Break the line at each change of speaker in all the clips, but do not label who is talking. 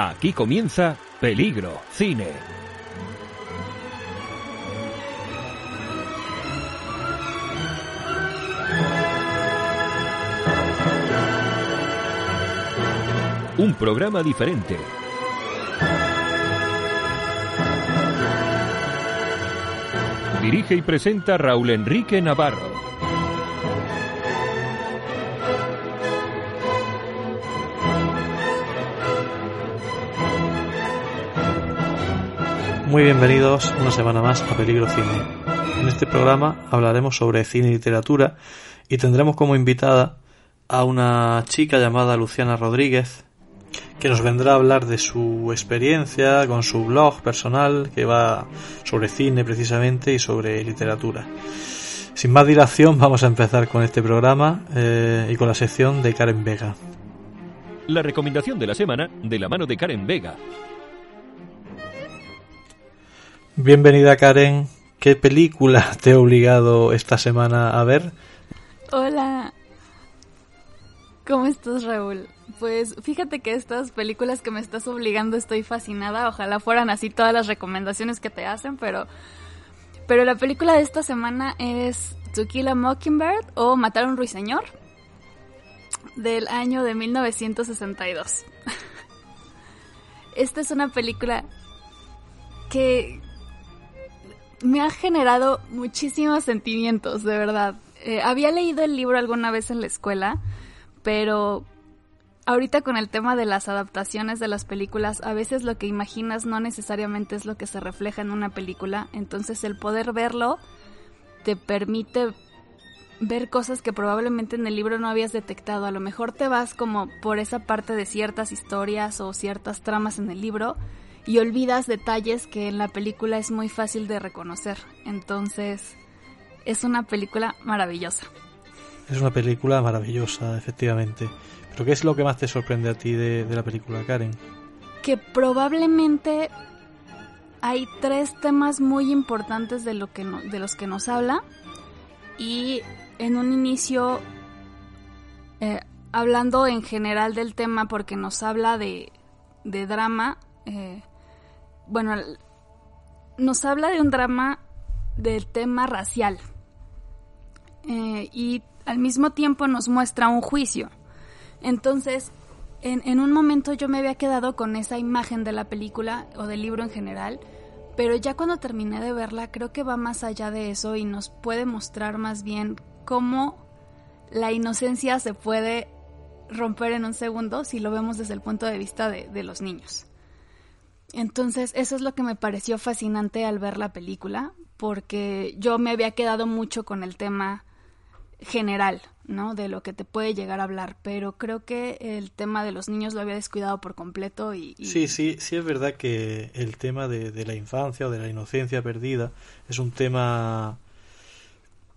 Aquí comienza Peligro Cine. Un programa diferente. Dirige y presenta Raúl Enrique Navarro.
Muy bienvenidos una semana más a Peligro Cine. En este programa hablaremos sobre cine y literatura y tendremos como invitada a una chica llamada Luciana Rodríguez que nos vendrá a hablar de su experiencia con su blog personal que va sobre cine precisamente y sobre literatura. Sin más dilación vamos a empezar con este programa eh, y con la sección de Karen Vega.
La recomendación de la semana de la mano de Karen Vega.
Bienvenida Karen. ¿Qué película te he obligado esta semana a ver?
Hola. ¿Cómo estás, Raúl? Pues fíjate que estas películas que me estás obligando estoy fascinada. Ojalá fueran así todas las recomendaciones que te hacen, pero pero la película de esta semana es To Kill a Mockingbird o Matar a un ruiseñor del año de 1962. Esta es una película que me ha generado muchísimos sentimientos, de verdad. Eh, había leído el libro alguna vez en la escuela, pero ahorita con el tema de las adaptaciones de las películas, a veces lo que imaginas no necesariamente es lo que se refleja en una película, entonces el poder verlo te permite ver cosas que probablemente en el libro no habías detectado. A lo mejor te vas como por esa parte de ciertas historias o ciertas tramas en el libro y olvidas detalles que en la película es muy fácil de reconocer. Entonces, es una película maravillosa.
Es una película maravillosa, efectivamente. Pero ¿qué es lo que más te sorprende a ti de, la película, Karen?
Que probablemente hay tres temas muy importantes de, lo que de los que nos habla. Y en un inicio, eh, hablando en general del tema, porque nos habla de, de drama, eh, bueno, nos habla de un drama del tema racial eh, y al mismo tiempo nos muestra un juicio. Entonces, en, un momento yo me había quedado con esa imagen de la película o del libro en general, pero ya cuando terminé de verla creo que va más allá de eso y nos puede mostrar más bien cómo la inocencia se puede romper en un segundo si lo vemos desde el punto de vista de los niños. Entonces, eso es lo que me pareció fascinante al ver la película, porque yo me había quedado mucho con el tema general, ¿no? De lo que te puede llegar a hablar, pero creo que el tema de los niños lo había descuidado por completo y...
Sí, sí, sí es verdad que el tema de, de, la infancia o de la inocencia perdida es un tema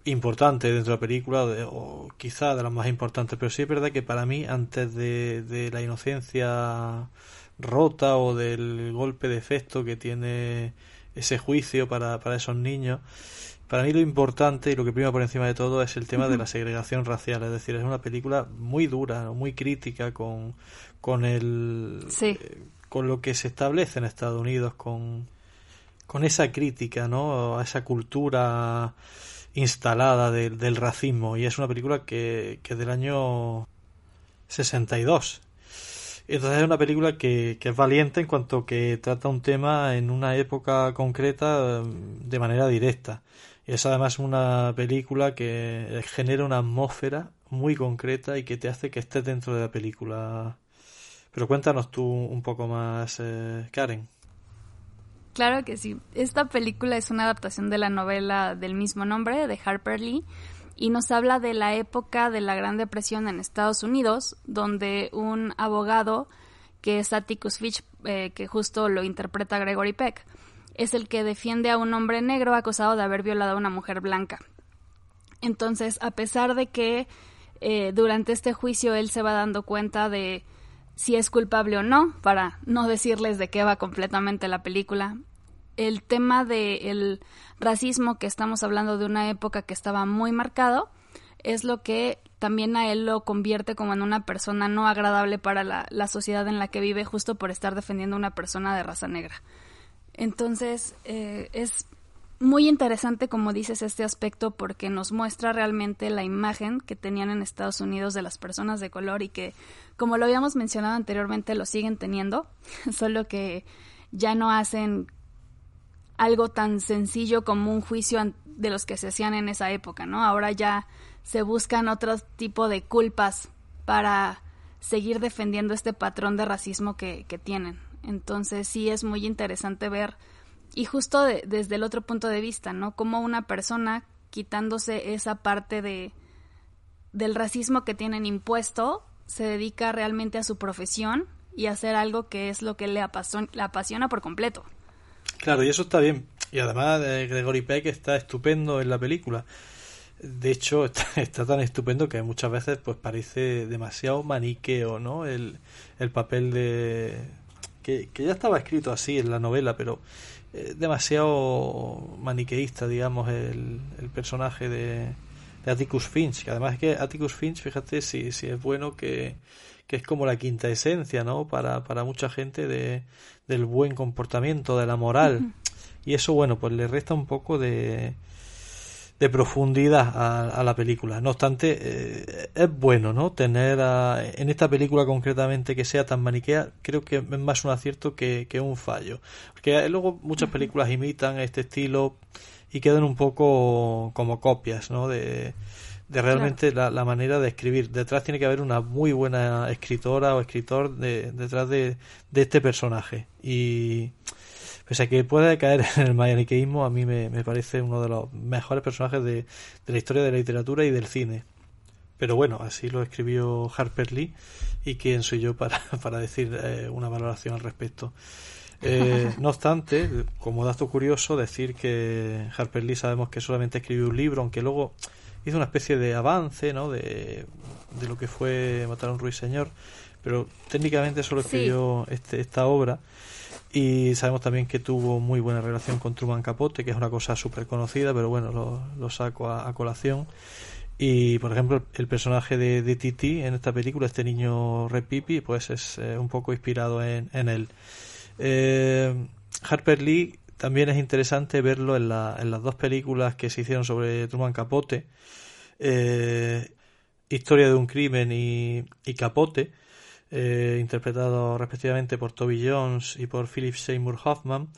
importante dentro de la película, o quizá de las más importantes, pero sí es verdad que para mí antes de, de la inocencia rota o del golpe de efecto que tiene ese juicio para, para esos niños. Para mí lo importante y lo que prima por encima de todo es el tema de la segregación racial. Es decir, es una película muy dura, muy crítica con, con el
eh,
con lo que se establece en Estados Unidos, con, con esa crítica, ¿no? A esa cultura instalada del racismo. Y es una película que, que del año 62 entonces es una película que, es valiente en cuanto que trata un tema en una época concreta mm, de manera directa. Es además una película que genera una atmósfera muy concreta y que te hace que estés dentro de la película. Pero cuéntanos tú un poco más, eh, Karen.
Claro que sí. Esta película es una adaptación de la novela del mismo nombre, de Harper Lee, y nos habla de la época de la Gran Depresión en Estados Unidos, donde un abogado que es Atticus Fitch, eh, que justo lo interpreta Gregory Peck, es el que defiende a un hombre negro acusado de haber violado a una mujer blanca. Entonces, a pesar de que eh, durante este juicio él se va dando cuenta de si es culpable o no, para no decirles de qué va completamente la película, el tema del racismo que estamos hablando de una época que estaba muy marcado es lo que también a él lo convierte como en una persona no agradable para la, la sociedad en la que vive justo por estar defendiendo a una persona de raza negra. Entonces, eh, es muy interesante, como dices, este aspecto porque nos muestra realmente la imagen que tenían en Estados Unidos de las personas de color y que, como lo habíamos mencionado anteriormente, lo siguen teniendo, solo que ya no hacen algo tan sencillo como un juicio de los que se hacían en esa época, ¿no? Ahora ya se buscan otro tipo de culpas para seguir defendiendo este patrón de racismo que, que tienen. Entonces sí es muy interesante ver, y justo desde el otro punto de vista, ¿no? Como una persona quitándose esa parte de del racismo que tienen impuesto, se dedica realmente a su profesión y a hacer algo que es lo que le apasiona por completo.
Claro, y eso está bien. Y además eh, Gregory Peck está estupendo en la película. De hecho, está, tan estupendo que muchas veces pues parece demasiado maniqueo, ¿no? El, el papel de, que, ya estaba escrito así en la novela, pero eh, demasiado maniqueísta, digamos, el, el personaje de, de, Atticus Finch, que además es que Atticus Finch, fíjate si, si es bueno que, que es como la quinta esencia, ¿no? Para, para mucha gente de, del buen comportamiento, de la moral. Y eso, bueno, pues le resta un poco de, de profundidad a, la película. No obstante, eh, es bueno, ¿no? Tener en esta película concretamente que sea tan maniquea, creo que es más un acierto que, un fallo. Porque luego muchas películas imitan este estilo y quedan un poco como copias, ¿no? De, de realmente la, manera de escribir. Detrás tiene que haber una muy buena escritora o escritor de, detrás de, de este personaje. Y Pese a que puede caer en el maniqueísmo, a mí me, parece uno de los mejores personajes de, la historia de la literatura y del cine. Pero bueno, así lo escribió Harper Lee y quién soy yo para, para decir eh, una valoración al respecto. Eh, no obstante, como dato curioso, decir que Harper Lee sabemos que solamente escribió un libro, aunque luego hizo una especie de avance ¿no? de, de lo que fue Matar a un ruiseñor, pero técnicamente solo escribió este, esta obra y sabemos también que tuvo muy buena relación con Truman Capote, que es una cosa súper conocida, pero bueno, lo, lo saco a, colación. Y por ejemplo, el personaje de, de Titi en esta película, este niño Repipi, pues es eh, un poco inspirado en, en él. Eh, Harper Lee también es interesante verlo en, la, en, las dos películas que se hicieron sobre Truman Capote, eh, Historia de un crimen y, y Capote eh, interpretado respectivamente por Toby Jones y por Philip Seymour Hoffman.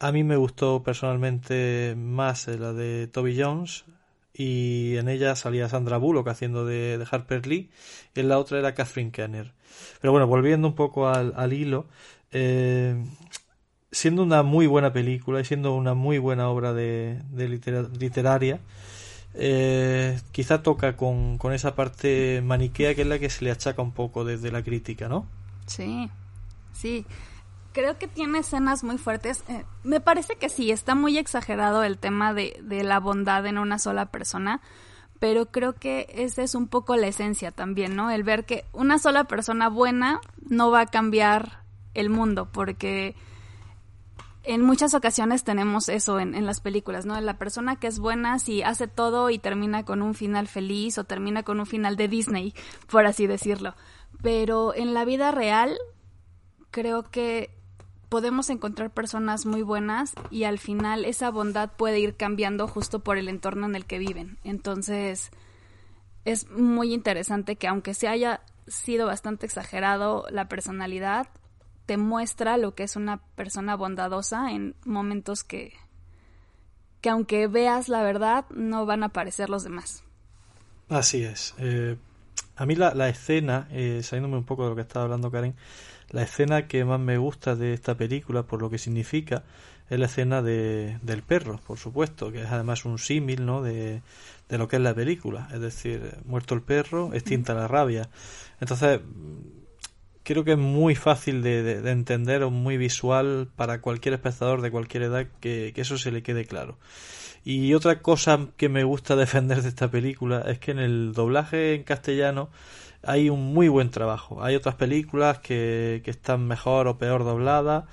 A mí me gustó personalmente más la de Toby Jones y en ella salía Sandra Bullock haciendo de, Harper Lee y en la otra era Catherine Kenner. Pero bueno, volviendo un poco al, hilo, eh, siendo una muy buena película y siendo una muy buena obra de, literaria, eh, quizá toca con, esa parte maniquea que es la que se le achaca un poco desde la crítica, ¿no?
Sí, sí. Creo que tiene escenas muy fuertes. Eh, me parece que sí, está muy exagerado el tema de, de la bondad en una sola persona, pero creo que esa es un poco la esencia también, ¿no? El ver que una sola persona buena no va a cambiar el mundo, porque en muchas ocasiones tenemos eso en, en, las películas, ¿no? La persona que es buena si hace todo y termina con un final feliz o termina con un final de Disney, por así decirlo. Pero en la vida real creo que podemos encontrar personas muy buenas y al final esa bondad puede ir cambiando justo por el entorno en el que viven. Entonces es muy interesante que aunque se haya sido bastante exagerado la personalidad, te muestra lo que es una persona bondadosa en momentos que, que aunque veas la verdad, no van a aparecer los demás.
Así es. Eh, a mí la, la escena, eh, saliéndome un poco de lo que estaba hablando Karen, la escena que más me gusta de esta película, por lo que significa, es la escena de, del perro, por supuesto, que es además un símil ¿no? de, de lo que es la película. Es decir, muerto el perro, extinta la rabia. Entonces, creo que es muy fácil de, entender o muy visual para cualquier espectador de cualquier edad que, eso se le quede claro. Y otra cosa que me gusta defender de esta película es que en el doblaje en castellano hay un muy buen trabajo. Hay otras películas que, están mejor o peor dobladas,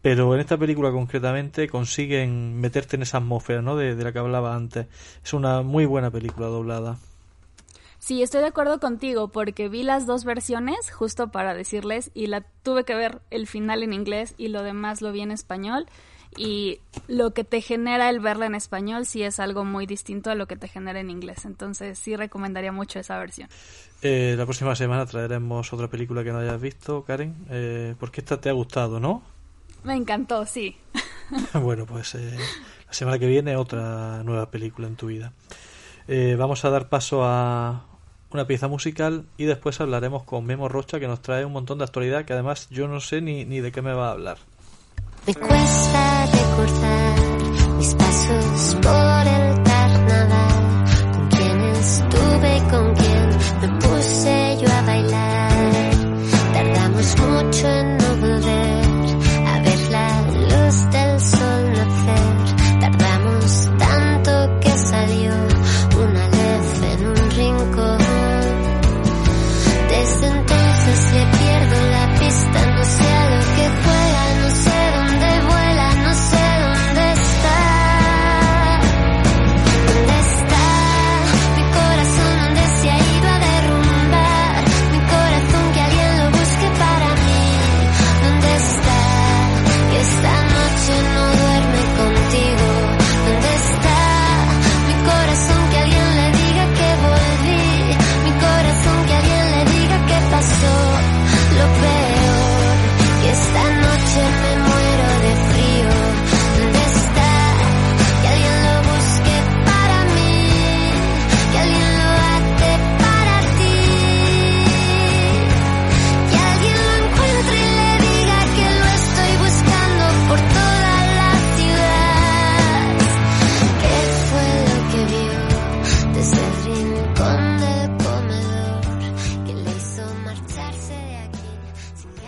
pero en esta película concretamente consiguen meterte en esa atmósfera ¿no? de, de la que hablaba antes. Es una muy buena película doblada.
Sí, estoy de acuerdo contigo porque vi las dos versiones justo para decirles y la tuve que ver el final en inglés y lo demás lo vi en español y lo que te genera el verla en español sí es algo muy distinto a lo que te genera en inglés. Entonces sí recomendaría mucho esa versión.
Eh, la próxima semana traeremos otra película que no hayas visto, Karen, eh, porque esta te ha gustado, ¿no?
Me encantó, sí.
bueno, pues eh, la semana que viene otra nueva película en tu vida. Eh, vamos a dar paso a una pieza musical y después hablaremos con Memo Rocha que nos trae un montón de actualidad que además yo no sé ni, ni de qué me va a hablar.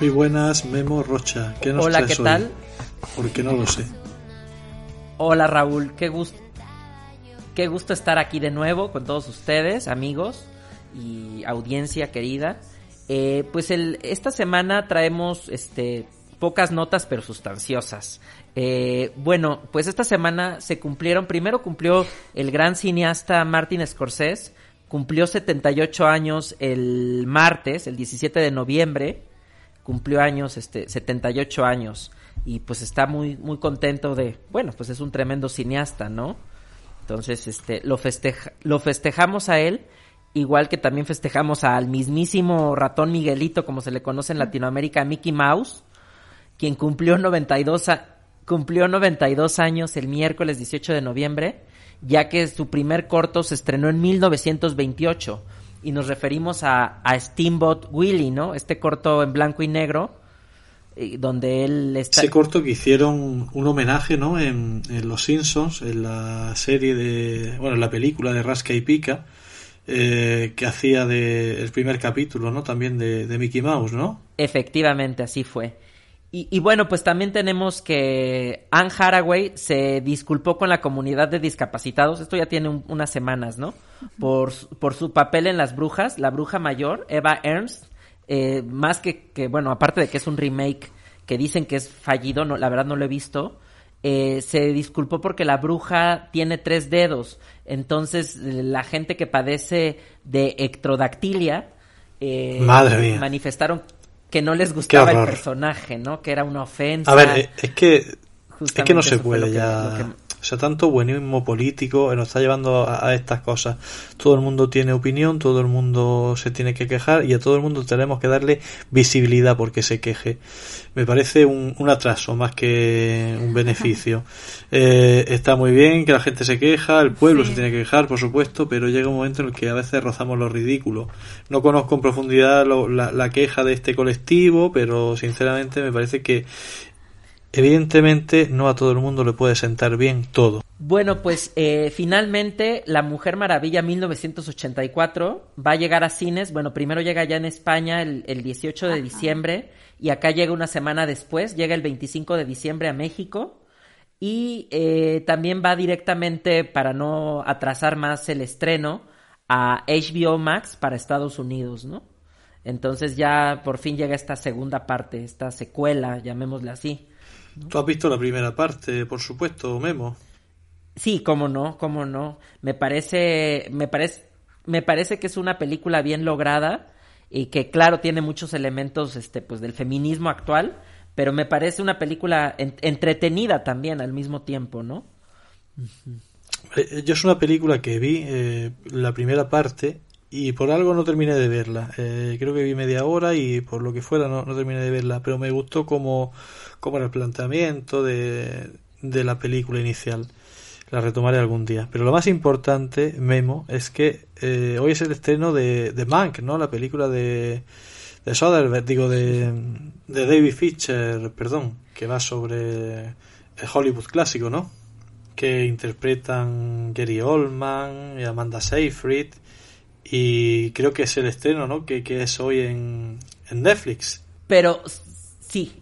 Muy buenas, Memo Rocha. ¿Qué nos
Hola, ¿qué
hoy?
tal?
Porque no lo sé.
Hola Raúl, qué gusto, qué gusto estar aquí de nuevo con todos ustedes, amigos y audiencia querida. Eh, pues el, esta semana traemos este, pocas notas pero sustanciosas. Eh, bueno, pues esta semana se cumplieron, primero cumplió el gran cineasta Martin Scorsese, cumplió 78 años el martes, el 17 de noviembre, cumplió años, este, 78 años y pues está muy muy contento de, bueno, pues es un tremendo cineasta, ¿no? Entonces, este, lo festeja, lo festejamos a él, igual que también festejamos al mismísimo ratón Miguelito, como se le conoce en Latinoamérica, Mickey Mouse, quien cumplió 92 a- cumplió 92 años el miércoles 18 de noviembre, ya que su primer corto se estrenó en 1928 y nos referimos a, a Steamboat Willie, ¿no? Este corto en blanco y negro eh, donde él está
Ese corto que hicieron un homenaje, ¿no? En, en Los Simpsons, en la serie de, bueno, en la película de Rasca y Pica, eh, que hacía de el primer capítulo, ¿no? También de, de Mickey Mouse, ¿no?
Efectivamente, así fue. Y, y bueno, pues también tenemos que Anne Haraway se disculpó con la comunidad de discapacitados, esto ya tiene un- unas semanas, ¿no? Por, su- por su papel en Las Brujas, la bruja mayor, Eva Ernst, eh, más que, que, bueno, aparte de que es un remake que dicen que es fallido, no, la verdad no lo he visto, eh, se disculpó porque la bruja tiene tres dedos. Entonces, la gente que padece de ectrodactilia eh,
Madre mía.
manifestaron que no les gustaba el personaje, ¿no? Que era una ofensa.
A ver, eh, es que es que no se puede
que-
ya.
lo que-
O sea, tanto buenismo político nos está llevando a, a estas cosas. Todo el mundo tiene opinión, todo el mundo se tiene que quejar y a todo el mundo tenemos que darle visibilidad porque se queje. Me parece un, un atraso más que un beneficio. Eh, está muy bien que la gente se queja, el pueblo
Sí.
se tiene que quejar, por supuesto, pero llega un momento en el que a veces rozamos lo ridículo. No conozco en profundidad lo- la, la queja de este colectivo, pero sinceramente me parece que Evidentemente no a todo el mundo le puede sentar bien todo.
Bueno, pues eh, finalmente La Mujer Maravilla 1984 va a llegar a cines. Bueno, primero llega ya en España el, el 18 de diciembre y acá llega una semana después, llega el 25 de diciembre a México. Y eh, también va directamente, para no atrasar más el estreno, a HBO Max para Estados Unidos, ¿no? Entonces ya por fin llega esta segunda parte, esta secuela, llamémosle así.
Tú has visto la primera parte, por supuesto, Memo.
Sí, cómo no, cómo no. Me parece, me parece, me parece que es una película bien lograda y que claro tiene muchos elementos este pues del feminismo actual, pero me parece una película entretenida también al mismo tiempo, ¿no?
Eh, yo es una película que vi eh, la primera parte y por algo no terminé de verla. Eh, creo que vi media hora y por lo que fuera no, no terminé de verla, pero me gustó como, como era el planteamiento de, de la película inicial. La retomaré algún día. Pero lo más importante, Memo, es que eh, hoy es el estreno de, de Mank, ¿no? La película de, de Soderbergh, digo, de, de David Fincher, perdón, que va sobre el Hollywood clásico, ¿no? Que interpretan Gary Oldman y Amanda Seyfried y creo que es el estreno, ¿no? Que, que es hoy en, en Netflix.
Pero sí,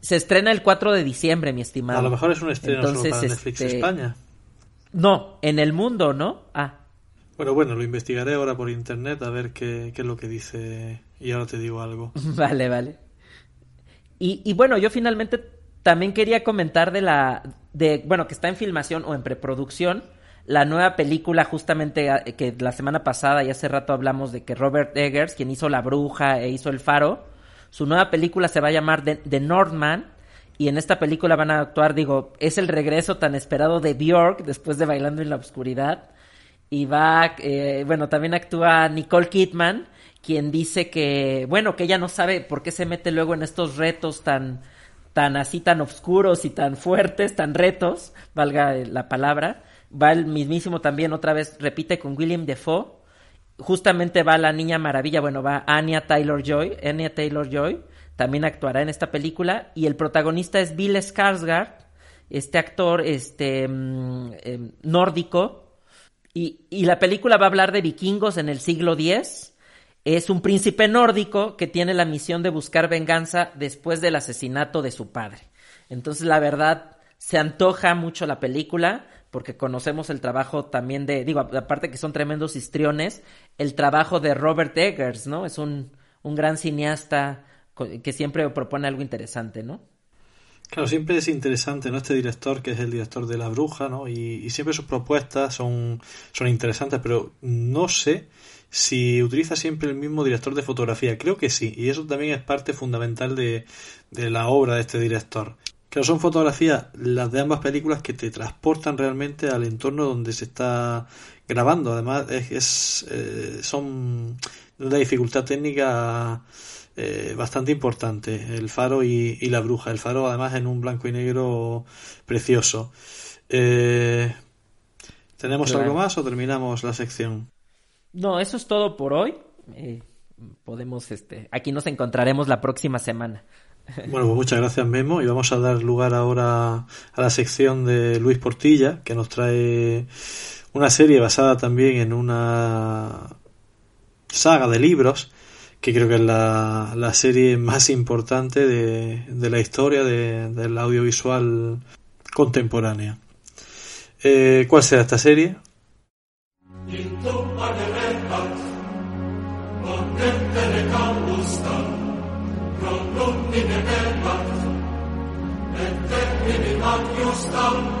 se estrena el 4 de diciembre, mi estimado.
A lo mejor es un estreno solo para Netflix
este,
España.
No, en el mundo, ¿no? Ah.
Bueno, bueno, lo investigaré ahora por internet a ver qué, qué es lo que dice y ahora te digo algo.
Vale, vale. Y, y bueno, yo finalmente también quería comentar de la, de, bueno, que está en filmación o en preproducción, la nueva película justamente ah, que la semana pasada y hace rato hablamos de que Robert Eggers, quien hizo La Bruja e hizo El Faro, su nueva película se va a llamar The, The Northman y en esta película van a actuar, digo, es el regreso tan esperado de Bjork después de Bailando en la Oscuridad y va, eh, bueno, también actúa Nicole Kidman, quien dice que, bueno, que ella no sabe por qué se mete luego en estos retos tan, tan así, tan oscuros y tan fuertes, tan retos, valga la palabra. Va el mismísimo también, otra vez, repite con William Defoe. Justamente va la Niña Maravilla, bueno, va Anya Taylor-Joy, Anya Taylor-Joy, también actuará en esta película. Y el protagonista es Bill Skarsgård, este actor este, eh, nórdico, y, y, la película va a hablar de vikingos en el siglo X. Es un príncipe nórdico que tiene la misión de buscar venganza después del asesinato de su padre. Entonces, la verdad, se antoja mucho la película porque conocemos el trabajo también de, digo, aparte que son tremendos histriones, el trabajo de Robert Eggers, ¿no? Es un, un gran cineasta que siempre propone algo interesante, ¿no?
Claro, siempre es interesante, ¿no? Este director, que es el director de La Bruja, ¿no? Y, y, siempre sus propuestas son, son interesantes, pero no sé si utiliza siempre el mismo director de fotografía. Creo que sí, y eso también es parte fundamental de, de la obra de este director. Claro, son fotografías, las de ambas películas, que te transportan realmente al entorno donde se está grabando. Además, es, es eh, son de una dificultad técnica eh, bastante importante, el faro y, y, la bruja. El faro además en un blanco y negro precioso. Eh, ¿Tenemos
Claro.
algo más o terminamos la sección?
No, eso es todo por hoy. Podemos, este, aquí nos encontraremos la próxima semana.
Bueno, pues muchas gracias Memo y vamos a dar lugar ahora a la sección de Luis Portilla que nos trae una serie basada también en una saga de libros que creo que es la, la serie más importante de, de la historia de, del audiovisual contemporánea. Eh, ¿Cuál será esta serie?
Na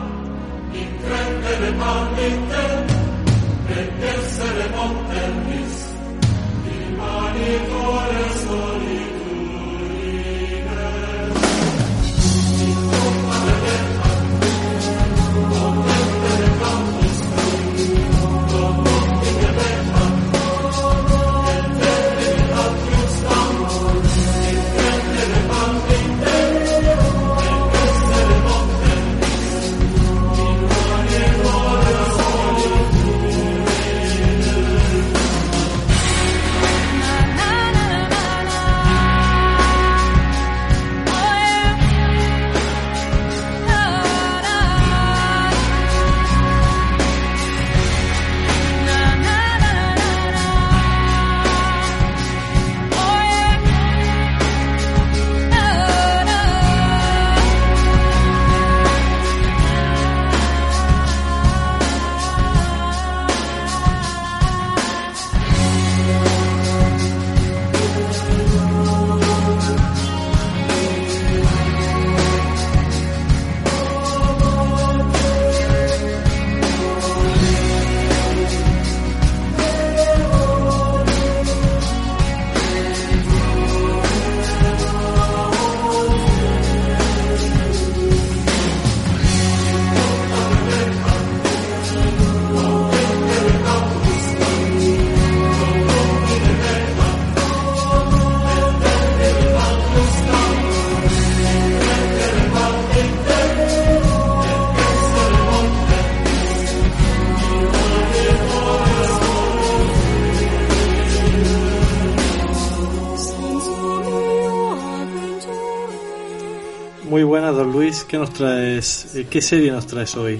¿Qué nos traes? eh, ¿Qué serie nos traes hoy?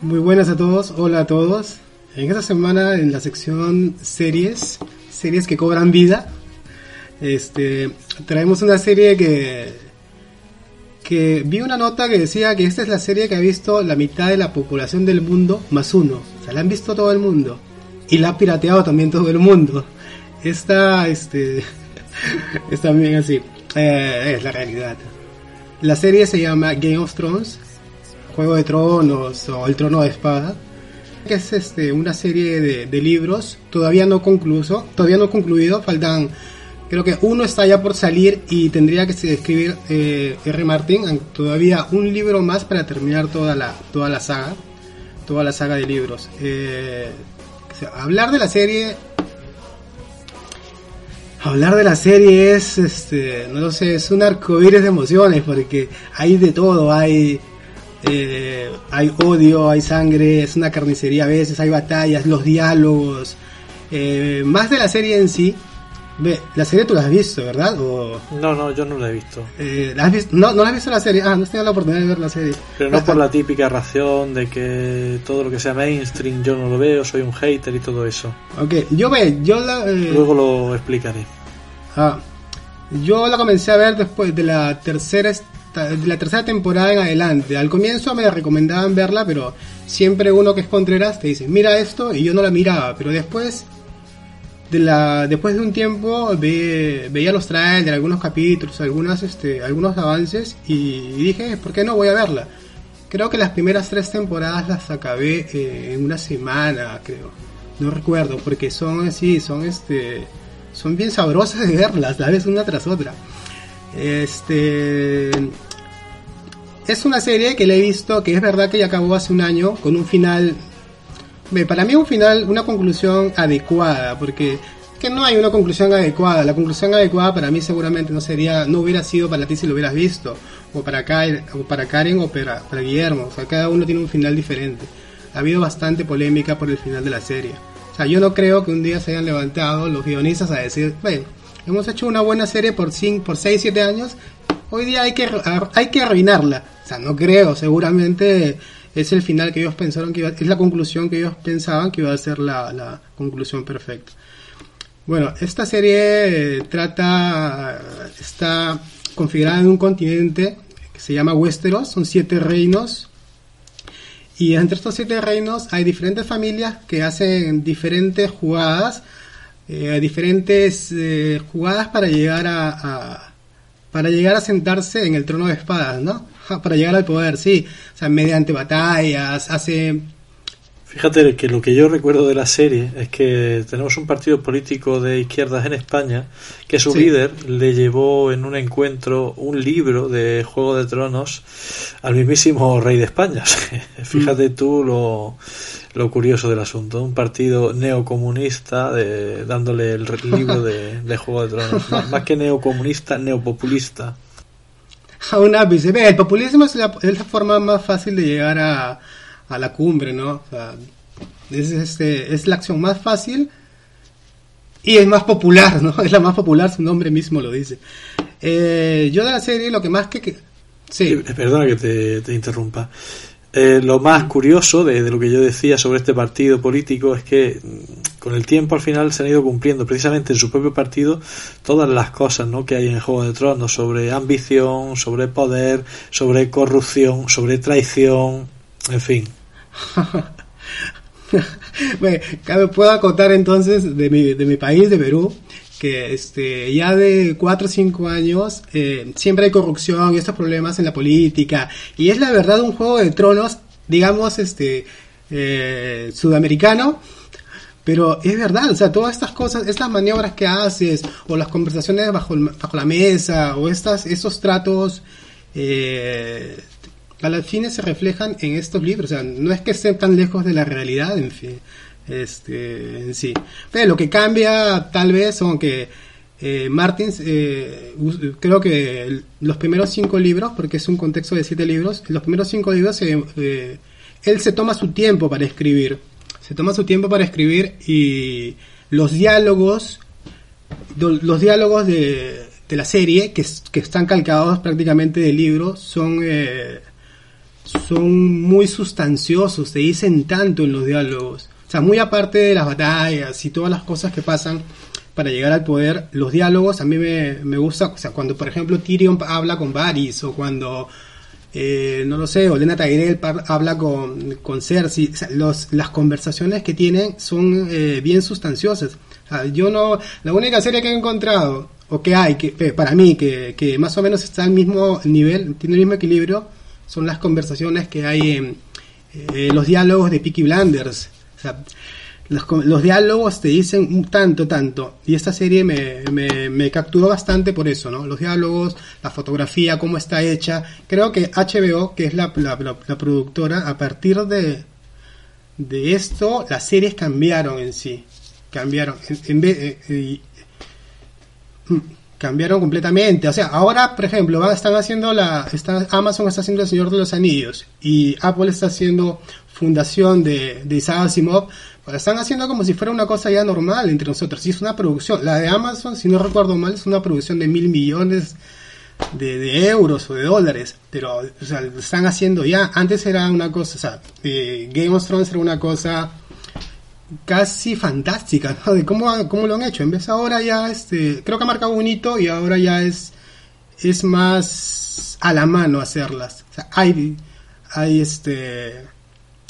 Muy buenas a todos, hola a todos. En esta semana en la sección series, series que cobran vida, este, traemos una serie que que vi una nota que decía que esta es la serie que ha visto la mitad de la población del mundo más uno. O sea, la han visto todo el mundo y la ha pirateado también todo el mundo. Esta, este, es también así. Eh, es la realidad. La serie se llama Game of Thrones, Juego de Tronos o El Trono de Espada, que es este, una serie de, libros todavía no concluso, todavía no concluido, faltan, creo que uno está ya por salir y tendría que escribir eh, R. Martin todavía un libro más para terminar toda la, toda la saga, toda la saga de libros. Eh, hablar de la serie Hablar de la serie es, este, no lo sé, es un arcoíris de emociones porque hay de todo, hay, eh, hay odio, hay sangre, es una carnicería a veces, hay batallas, los diálogos, eh, más de la serie en sí. Ve, la serie tú la has visto, ¿verdad? O,
No, no, yo no la he visto.
eh, ¿la has visto? No, no la has visto la serie. Ah, no has tenido la oportunidad de ver la serie.
Pero no por la típica ración de que todo lo que sea mainstream yo no lo veo, soy un hater y todo eso.
Ok, yo ve, yo la... eh,
Luego lo explicaré.
Ah, yo la comencé a ver después de la tercera de la tercera temporada en adelante. Al comienzo me recomendaban verla, pero siempre uno que es Contreras te dice, mira esto, y yo no la miraba, pero después después de un tiempo ve- veía los trailers algunos capítulos, algunas este algunos avances y dije, ¿por qué no voy a verla? Creo que las primeras tres temporadas las acabé eh, en una semana, creo. No recuerdo, porque son así, son este son bien sabrosas de verlas, la ves una tras otra. Este es una serie que le he visto que es verdad que ya acabó hace un año con un final para mí un final, una conclusión adecuada, porque que no hay una conclusión adecuada. La conclusión adecuada para mí seguramente no sería, no hubiera sido para ti si lo hubieras visto, o para Karen, o para, Karen, o para, para Guillermo. O sea, cada uno tiene un final diferente. Ha habido bastante polémica por el final de la serie. O sea, yo no creo que un día se hayan levantado los guionistas a decir, bueno, hemos hecho una buena serie por 5, por 6, 7 años, hoy día hay que, hay que arruinarla. O sea, no creo, seguramente es el final que ellos pensaron que es la conclusión que ellos pensaban que iba a ser la, la conclusión perfecta. Bueno, esta serie eh, trata, está configurada en un continente que se llama Westeros, son siete reinos, y entre estos siete reinos hay diferentes familias que hacen diferentes jugadas, eh, diferentes eh, jugadas para llegar a, a, para llegar a sentarse en el trono de espadas, ¿no? Para llegar al poder, sí. O sea, mediante batallas, hace
Fíjate que lo que yo recuerdo de la serie es que tenemos un partido político de izquierdas en España que su
Sí.
líder le llevó en un encuentro un libro de Juego de Tronos al mismísimo rey de España. Fíjate tú lo, lo curioso del asunto. Un partido neocomunista de, dándole el libro de, de Juego de Tronos. Más, más que neocomunista, neopopulista.
A un ápice. Ve, el populismo es la, es la forma más fácil de llegar a, a la cumbre, ¿no? Es, este, es la acción más fácil y es más popular, ¿no? Es la más popular, su nombre mismo lo dice. Eh, yo de la serie lo que más que... que- sí,
Eh, Perdona que te, te interrumpa. Eh, lo más curioso de, lo que yo decía sobre este partido político es que mm, con el tiempo al final se han ido cumpliendo precisamente en su propio partido todas las cosas ¿no? que hay en Juego de Tronos sobre ambición, sobre poder, sobre corrupción, sobre traición, en fin.
Cabe- puedo acotar entonces de mi, de mi país, de Perú, este, ya de 4 o 5 años eh, siempre hay corrupción y estos problemas en la política. Y es la verdad un juego de tronos, digamos, este, eh, sudamericano. Pero es verdad, o sea, todas estas cosas, estas maniobras que haces, o las conversaciones bajo, bajo la mesa, o estas, esos tratos, eh, a las fines se reflejan en estos libros. O sea, no es que estén tan lejos de la realidad, en fin, este, en sí. Pero lo que cambia tal vez son que eh, Martins, eh, creo que los primeros cinco libros, porque es un contexto de siete libros, los primeros cinco libros, eh, él se toma su tiempo para escribir. Se toma su tiempo para escribir y los diálogos, los diálogos de la serie, que, que están calcados prácticamente del libro, son, son muy sustanciosos, te dicen tanto en los diálogos. Sea, muy aparte de las batallas y todas las cosas que pasan para llegar al poder, los diálogos a mí me, me gusta, o sea, cuando por ejemplo Tyrion habla con Varys o cuando, eh, no lo sé, Olena Tyrell habla con, con Cersei, o las conversaciones que tienen son eh, bien sustanciosas. Yo no, la única serie que he encontrado, o que hay, que para mí, que, que más o menos está al mismo nivel, tiene el mismo equilibrio, son las conversaciones que hay en eh, los diálogos de Peaky Blinders. Los, diálogos te dicen tanto, tanto. Y esta serie me, me, capturó bastante por eso, ¿no? Los diálogos, la fotografía, cómo está hecha. Creo que HBO, que es la, la, productora, a partir de, de esto, las series cambiaron en sí. Cambiaron. Eh, eh, mm, cambiaron completamente. O sea, ahora, por ejemplo, están haciendo la. Está, Amazon está haciendo El Señor de los Anillos. Y Apple está haciendo Fundación de, de Isaac Asimov. Pero están haciendo como si fuera una cosa ya normal entre nosotros. Y es una producción. La de Amazon, si no recuerdo mal, es una producción de mil millones de, de euros o de dólares, pero o sea, lo están haciendo ya. Antes era una cosa, o sea, eh, Game of Thrones era una cosa casi fantástica, ¿no? De cómo, cómo lo han hecho. En vez ahora ya, este, creo que ha marcado un hito y ahora ya es, es más a la mano hacerlas. O sea, hay, hay este,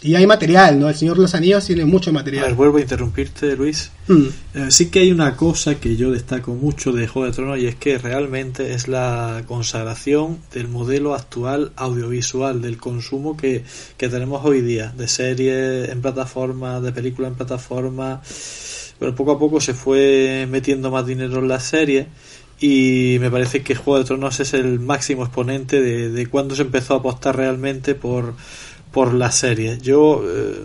y hay material, ¿no? El Señor de los Anillos tiene mucho
A ver,
material.
vuelvo a interrumpirte, Luis.
Mm.
Eh, sí que hay una cosa que yo destaco mucho de Juego de Tronos y es que realmente es la consagración del modelo actual audiovisual, del consumo que, que tenemos hoy día, de series en plataforma, de películas en plataforma. Pero poco a poco se fue metiendo más dinero en las series y me parece que Juego de Tronos es el máximo exponente de, de cuando se empezó a apostar realmente por, por las series. Yo... eh,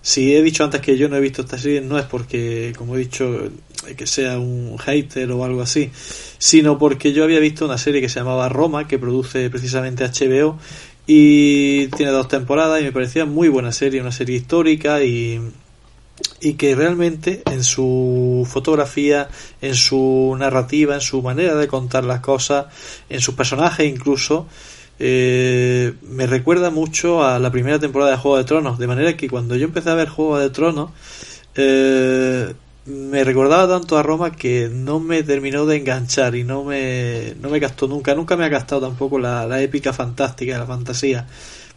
si he dicho antes que yo no he visto esta serie, no es porque, como he dicho, que sea un hater o algo así, sino porque yo había visto una serie que se llamaba Roma, que produce precisamente HBO, y tiene dos temporadas y me parecía muy buena serie, una serie histórica y, y que realmente en su fotografía, en su narrativa, en su manera de contar las cosas, en sus personajes incluso, eh, me recuerda mucho a la primera temporada de Juego de Tronos, de manera que cuando yo empecé a ver Juego de Tronos, eh, me recordaba tanto a Roma que no me terminó de enganchar y no me, no me gastó nunca, nunca me ha gastado tampoco la, la épica fantástica, la fantasía.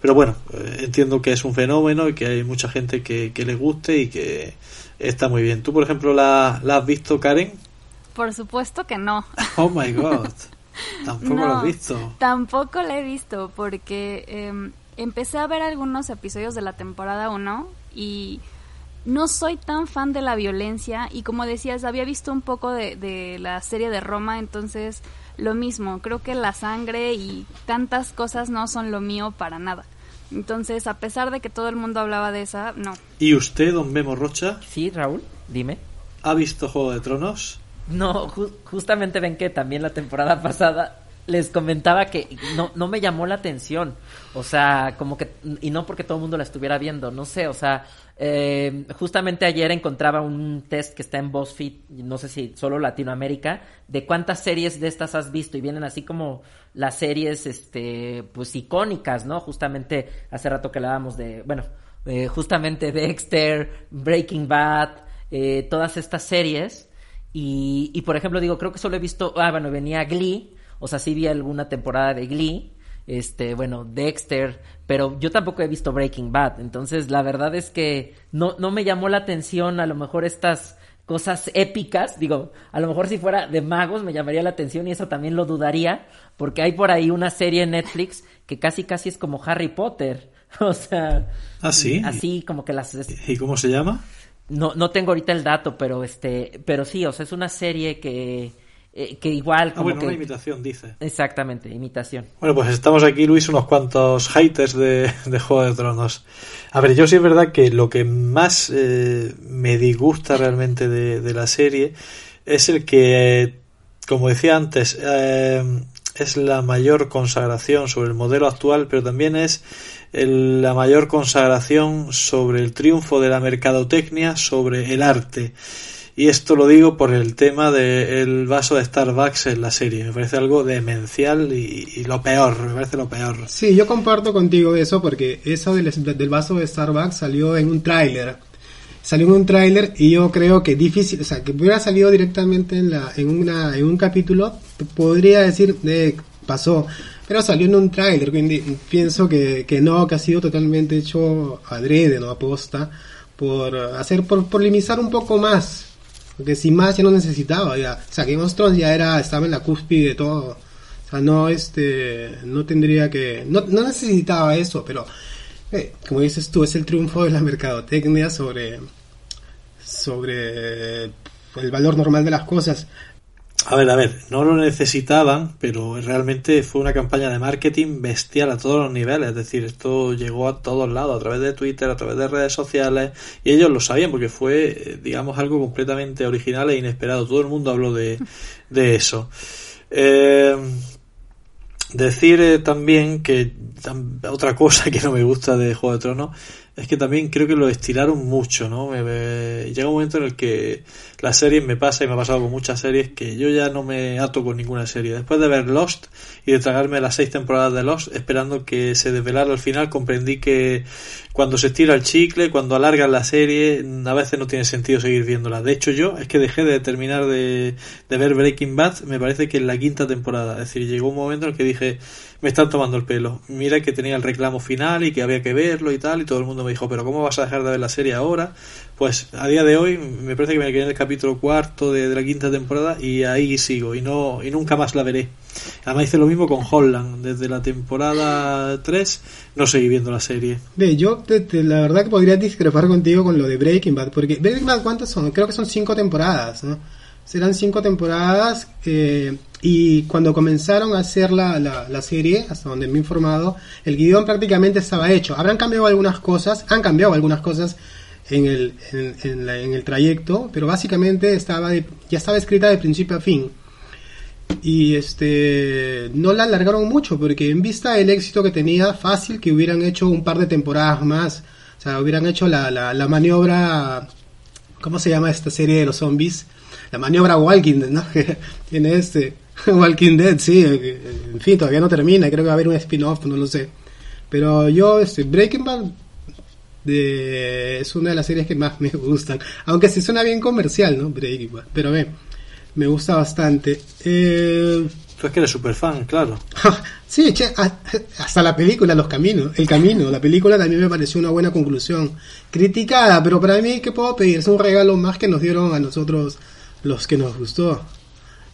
Pero bueno, eh, entiendo que es un fenómeno y que hay mucha gente que, que le guste y que está muy bien. ¿Tú, por ejemplo, la, la has visto, Karen?
Por supuesto que no.
Oh my god. Tampoco
No.
lo has visto.
Tampoco la he visto porque em, empecé a ver algunos episodios de la temporada 1 y no soy tan fan de la violencia y como decías, había visto un poco de, de la serie de Roma, entonces lo mismo, creo que la sangre y tantas cosas no son lo mío para nada. Entonces, a pesar de que todo el mundo hablaba de esa, no.
¿Y usted, don Memo Rocha,
Sí, Raúl, dime.
ha visto Juego de Tronos?
No, ju- justamente ven que también la temporada pasada les comentaba que no, no me llamó la atención. O sea, como que, y no porque todo el mundo la estuviera viendo, no sé, o sea, eh, justamente ayer encontraba un test que está en BuzzFeed, no sé si solo Latinoamérica, de cuántas series de estas has visto y vienen así como las series, este, pues icónicas, ¿no? Justamente hace rato que hablábamos de, bueno, eh, justamente Dexter, Breaking Bad, eh, todas estas series. Y, y por ejemplo, digo, creo que solo he visto, ah, bueno, venía Glee, o sea, sí vi alguna temporada de Glee, este, bueno, Dexter, pero yo tampoco he visto Breaking Bad, entonces la verdad es que no, no me llamó la atención a lo mejor estas cosas épicas, digo, a lo mejor si fuera de magos me llamaría la atención y eso también lo dudaría, porque hay por ahí una serie en Netflix que casi casi es como Harry Potter, o sea,
¿Ah, sí?
así como que las
¿Y cómo se llama?
No, no tengo ahorita el dato, pero este, pero sí, o sea, es una serie que, eh, que igual
Ah,
como
bueno,
que
una imitación, dice.
exactamente, imitación.
Bueno, pues estamos aquí, Luis, unos cuantos haters de, de Juego de Tronos. A ver, yo sí es verdad que lo que más eh, me disgusta realmente de, de la serie es el que, eh, como decía antes, eh, es la mayor consagración sobre el modelo actual, pero también es el- la mayor consagración sobre el triunfo de la mercadotecnia sobre el arte. Y esto lo digo por el tema del vaso de Starbucks en la serie. Me parece algo demencial y, y lo peor, me parece lo peor.
Sí, yo comparto contigo eso porque eso del, vaso de Starbucks salió en un tráiler. Salió en un tráiler y yo creo que difícil, o sea, que hubiera salido directamente en, la, en, una, en un capítulo, podría decir, eh, pasó. Pero salió en un tráiler, pienso que, que no, que ha sido totalmente hecho adrede, no aposta, por hacer, por polemizar un poco más. Porque sin más ya no necesitaba, ya. O sea, Game of Thrones ya era, estaba en la cúspide de todo. O sea, no, este, no tendría que, no, no necesitaba eso, pero, eh, como dices tú, es el triunfo de la mercadotecnia sobre, sobre el valor normal de las cosas.
A ver, a ver, no lo necesitaban, pero realmente fue una campaña de marketing bestial a todos los niveles. Es decir, esto llegó a todos lados, a través de Twitter, a través de redes sociales, y ellos lo sabían porque fue, eh, digamos, algo completamente original e inesperado. Todo el mundo habló de, de eso. Eh, decir eh, también que otra cosa que no me gusta de Juego de Tronos es que también creo que lo estiraron mucho, ¿no? Me- me- llega un momento en el que las series me pasa y me ha pasado con muchas series que yo ya no me ato con ninguna serie. Después de ver Lost y de tragarme las seis temporadas de Lost esperando que se desvelara al final, comprendí que cuando se estira el chicle, cuando alargan la serie, a veces no tiene sentido seguir viéndola. De hecho, yo es que dejé de terminar de, de ver Breaking Bad, me parece que en la quinta temporada. Es decir, llegó un momento en el que dije, me están tomando el pelo. Mira que tenía el reclamo final y que había que verlo y tal, y todo el mundo me dijo, pero ¿cómo vas a dejar de ver la serie ahora? Pues a día de hoy me parece que me quedé en el capítulo cuarto de, la quinta temporada y ahí sigo y no y nunca más la veré. Además hice lo mismo con Holland, desde la temporada 3 no seguí viendo la serie.
Ve, yo te- la verdad que podría discrepar contigo con lo de Breaking Bad, porque Breaking Bad, ¿cuántas son? Creo que son cinco temporadas, ¿no? Serán cinco temporadas eh, y cuando comenzaron a hacer la, la, serie, hasta donde me he informado, el guion prácticamente estaba hecho. Habrán cambiado algunas cosas, han cambiado algunas cosas en el, en, la- en el trayecto, pero básicamente estaba de- ya estaba escrita de principio a fin y este no la alargaron mucho porque en vista del éxito que tenía fácil que hubieran hecho un par de temporadas más o sea hubieran hecho la, maniobra ¿cómo se llama esta serie de los zombies? la maniobra Walking ¿no? tiene este Walking Dead sí eh, en fin todavía no termina creo que va a haber un spin-off no lo sé pero yo este Breaking Bad de, es una de las series que más me gustan aunque se suena bien comercial no Breaking Bad pero ve me gusta bastante. Eh,
Tú es que eres super fan, claro.
sí, che, hasta la película, Los Caminos, El Camino, la película también me pareció una buena conclusión. Criticada, pero para mí, ¿qué puedo pedir? Es un regalo más que nos dieron a nosotros los que nos gustó.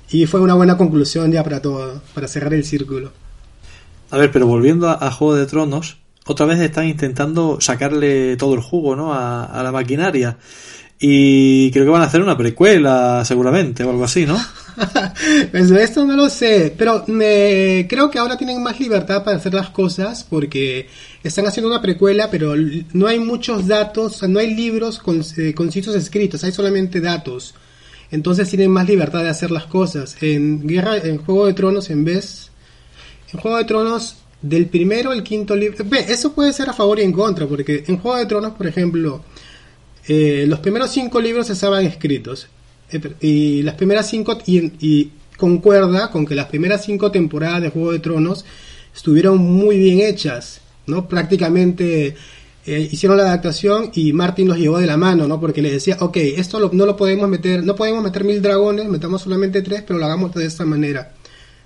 Y fue una buena conclusión ya para todo, para cerrar el círculo.
A ver, pero volviendo a, a Juego de Tronos, otra vez están intentando sacarle todo el jugo, ¿no? A, a la maquinaria. Y creo que van a hacer una precuela, seguramente, o algo así, ¿no?
pues de esto no lo sé, pero me, creo que ahora tienen más libertad para hacer las cosas porque están haciendo una precuela, pero no hay muchos datos, no hay libros con, eh, concisos escritos, hay solamente datos. Entonces tienen más libertad de hacer las cosas. En Guerra, en Juego de Tronos, en vez, en Juego de Tronos, del primero al quinto libro, eso puede ser a favor y en contra, porque en Juego de Tronos, por ejemplo, eh, los primeros cinco libros estaban escritos eh, y las primeras cinco y, y concuerda con que las primeras cinco temporadas de Juego de Tronos estuvieron muy bien hechas, ¿no? Prácticamente eh, hicieron la adaptación y Martin los llevó de la mano, ¿no? Porque le decía, ok, esto lo- no lo podemos meter, no podemos meter mil dragones, metamos solamente tres, pero lo hagamos de esta manera.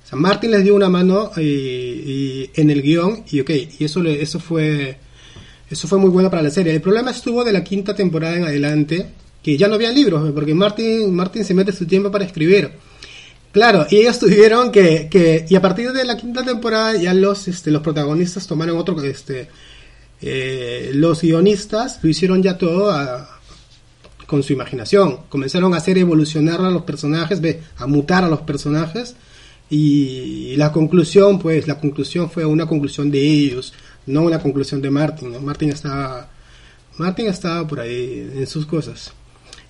O sea, Martin les dio una mano y- en el guion y ok, y eso, le, eso fue eso fue muy bueno para la serie. El problema estuvo de la quinta temporada en adelante, que ya no había libros, porque Martin, Martin se mete su tiempo para escribir. Claro, y ellos tuvieron que, que y a partir de la quinta temporada ya los, este, los protagonistas tomaron otro, este, eh, los guionistas lo hicieron ya todo a- con su imaginación. Comenzaron a hacer evolucionar a los personajes, a mutar a los personajes y la conclusión, pues, la conclusión fue una conclusión de ellos, no una conclusión de Martin. Martin estaba, Martin estaba por ahí en sus cosas.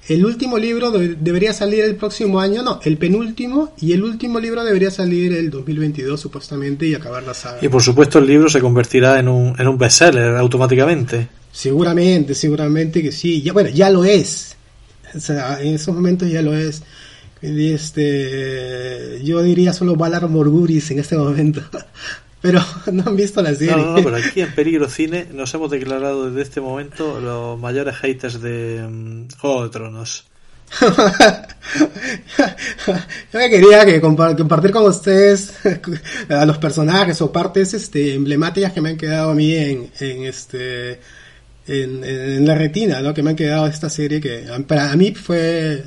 El último libro de- debería salir el próximo año, no, el penúltimo y el último libro debería salir el 2022 supuestamente y acabar la saga.
Y por supuesto el libro se convertirá en un, en un bestseller automáticamente.
Seguramente, seguramente que sí. Ya, bueno, ya lo es. O sea, en esos momentos ya lo es. Este, yo diría solo Valar Morguris en este momento. Pero no han visto la serie.
No, no, no, pero aquí en Peligro Cine nos hemos declarado desde este momento los mayores haters de Juego de Tronos.
Yo me quería que compa- compartir con ustedes a los personajes o partes este, emblemáticas que me han quedado a mí en, en este en, en la retina, ¿no? Que me han quedado de esta serie que a- para mí fue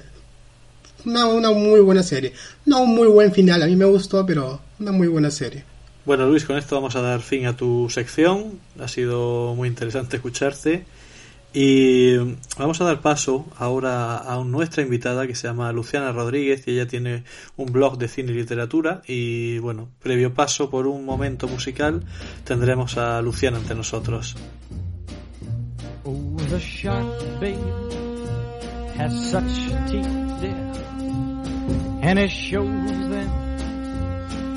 una, una muy buena serie. No un muy buen final, a mí me gustó, pero una muy buena serie.
Bueno, Luis, con esto vamos a dar fin a tu sección. Ha sido muy interesante escucharte. Y vamos a dar paso ahora a nuestra invitada que se llama Luciana Rodríguez y ella tiene un blog de cine y literatura. Y bueno, previo paso por un momento musical, tendremos a Luciana ante nosotros.
Oh, the has such teeth, and it shows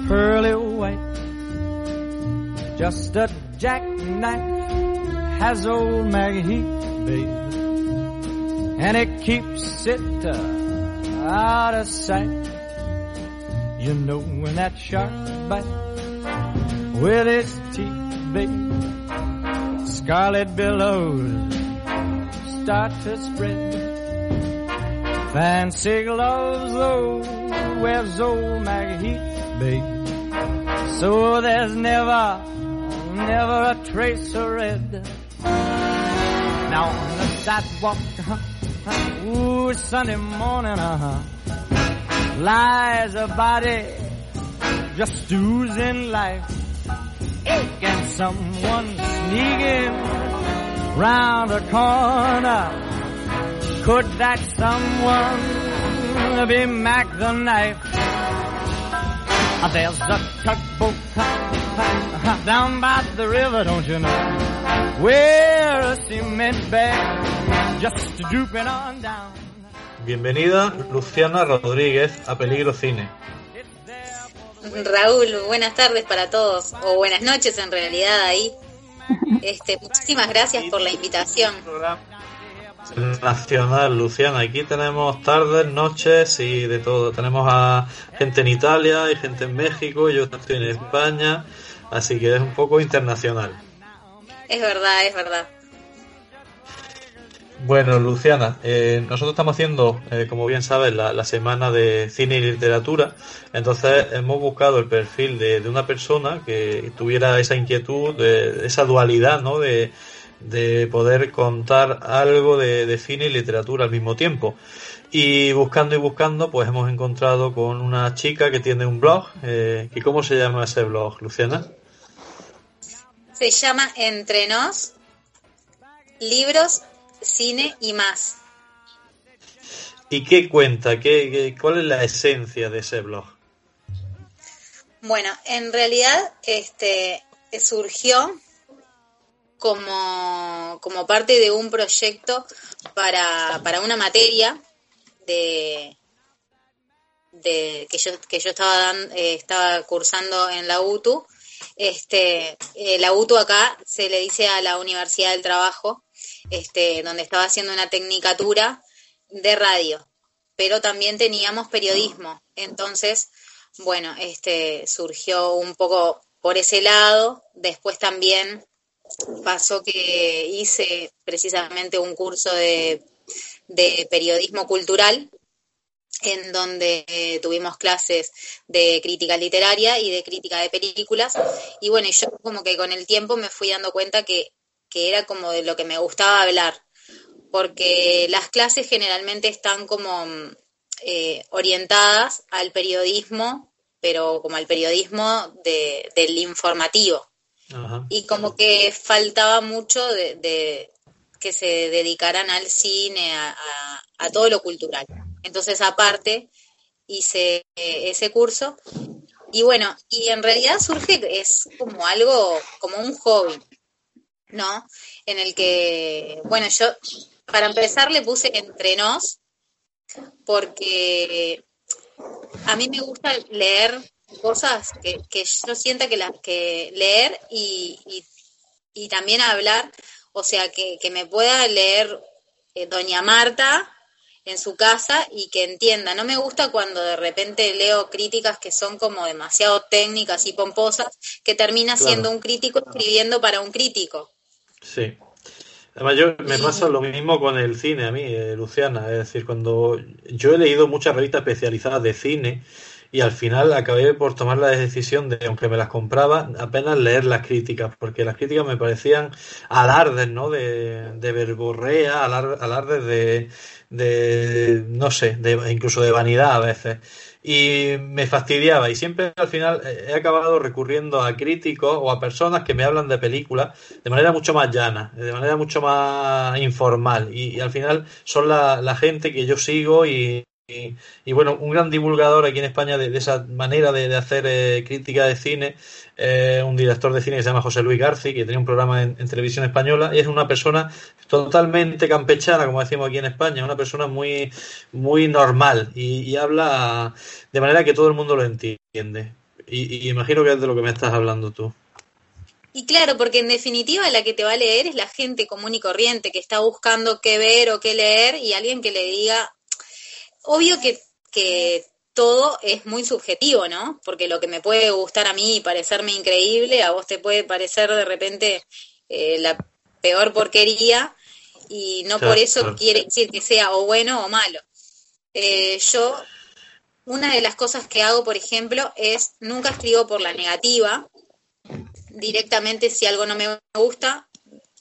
pearly white. Just a jackknife has old Maggie Heath, babe, and it keeps it uh, out of sight. You know when that shark bites with its teeth, babe, scarlet billows start to spread. Fancy gloves, though, wears old Maggie Heath, babe. So there's never, never a trace of red. Now on the sidewalk, uh-huh, ooh, Sunday morning, uh-huh, lies a body just oozing life. And someone sneaking round a corner. Could that someone be Mac the knife? Uh, There's a tugboat uh, down by the river, don't you know? Where a cement bag just drooping on down.
Bienvenida, Luciana Rodríguez, a Peligro Cine.
Raúl, buenas tardes para todos, o buenas noches en realidad ahí. Este, muchísimas gracias por la invitación.
Nacional, Luciana. Aquí tenemos tardes, noches y de todo. Tenemos a gente en Italia y gente en México. Yo estoy en España, así que es un poco internacional.
Es verdad, es verdad.
Bueno, Luciana, eh, nosotros estamos haciendo, eh, como bien sabes, la, la semana de cine y literatura. Entonces hemos buscado el perfil de, de una persona que tuviera esa inquietud, de, esa dualidad, ¿no? De, de poder contar algo de, de cine y literatura al mismo tiempo. Y buscando y buscando, pues hemos encontrado con una chica que tiene un blog. Eh, ¿Y cómo se llama ese blog, Luciana?
Se llama Entre Nos, Libros, Cine y más.
¿Y qué cuenta? ¿Qué, qué- cuál es la esencia de ese blog?
Bueno, en realidad este surgió como, como parte de un proyecto para, para una materia de, que yo que yo estaba eh, estaba cursando en la UTU. Este, eh, la UTU acá se le dice a la Universidad del Trabajo, este, donde estaba haciendo una tecnicatura de radio, pero también teníamos periodismo. Entonces, bueno, este surgió un poco por ese lado. Después también pasó que hice precisamente un curso de, de periodismo cultural en donde eh, tuvimos clases de crítica literaria y de crítica de películas. Y bueno, yo como que con el tiempo me fui dando cuenta que, que era como de lo que me gustaba hablar, porque las clases generalmente están como mm, eh, orientadas al periodismo, pero como al periodismo de, del informativo
Ajá.
y como que faltaba mucho de, de que se dedicaran al cine, a, todo lo cultural. Entonces, aparte, hice eh, ese curso y bueno, y en realidad surge, es como algo, como un hobby, ¿no? En el que, bueno, yo para empezar le puse entre nos porque a mí me gusta leer cosas que, que yo sienta que las que leer y, y también hablar, o sea, que, que me pueda leer eh, Doña Marta en su casa y que entienda. No me gusta cuando de repente leo críticas que son como demasiado técnicas y pomposas, que termina
Claro.
siendo un crítico escribiendo para un crítico.
Sí. Además, yo me pasa lo mismo con el cine a mí, eh, Luciana. Es decir, cuando yo he leído muchas revistas especializadas de cine y al final acabé por tomar la decisión de, aunque me las compraba, apenas leer las críticas, porque las críticas me parecían alardes, ¿no? De, de verborrea, alar- alardes de, de, no sé, de, incluso de vanidad a veces. Y me fastidiaba y siempre al final he acabado recurriendo a críticos o a personas que me hablan de películas de manera mucho más llana, de manera mucho más informal. Y, y al final son la, la gente que yo sigo y, y, bueno, un gran divulgador aquí en España de, esa manera de, hacer eh, crítica de cine, eh, un director de cine que se llama José Luis Garci, que tiene un programa en, televisión española, y es una persona totalmente campechana, como decimos aquí en España, una persona muy, muy normal y, y habla de manera que todo el mundo lo entiende. Y, y imagino que es de lo que me estás hablando tú.
Y claro, porque en definitiva la que te va a leer es la gente común y corriente que está buscando qué ver o qué leer y alguien que le diga, obvio que, que todo es muy subjetivo, ¿no? Porque lo que me puede gustar a mí y parecerme increíble, a vos te puede parecer de repente eh, la peor porquería y no
Claro,
por eso
claro.
quiere decir que sea o bueno o malo. Eh, yo, una de las cosas que hago, por ejemplo, es nunca escribo por la negativa, directamente si algo no me gusta,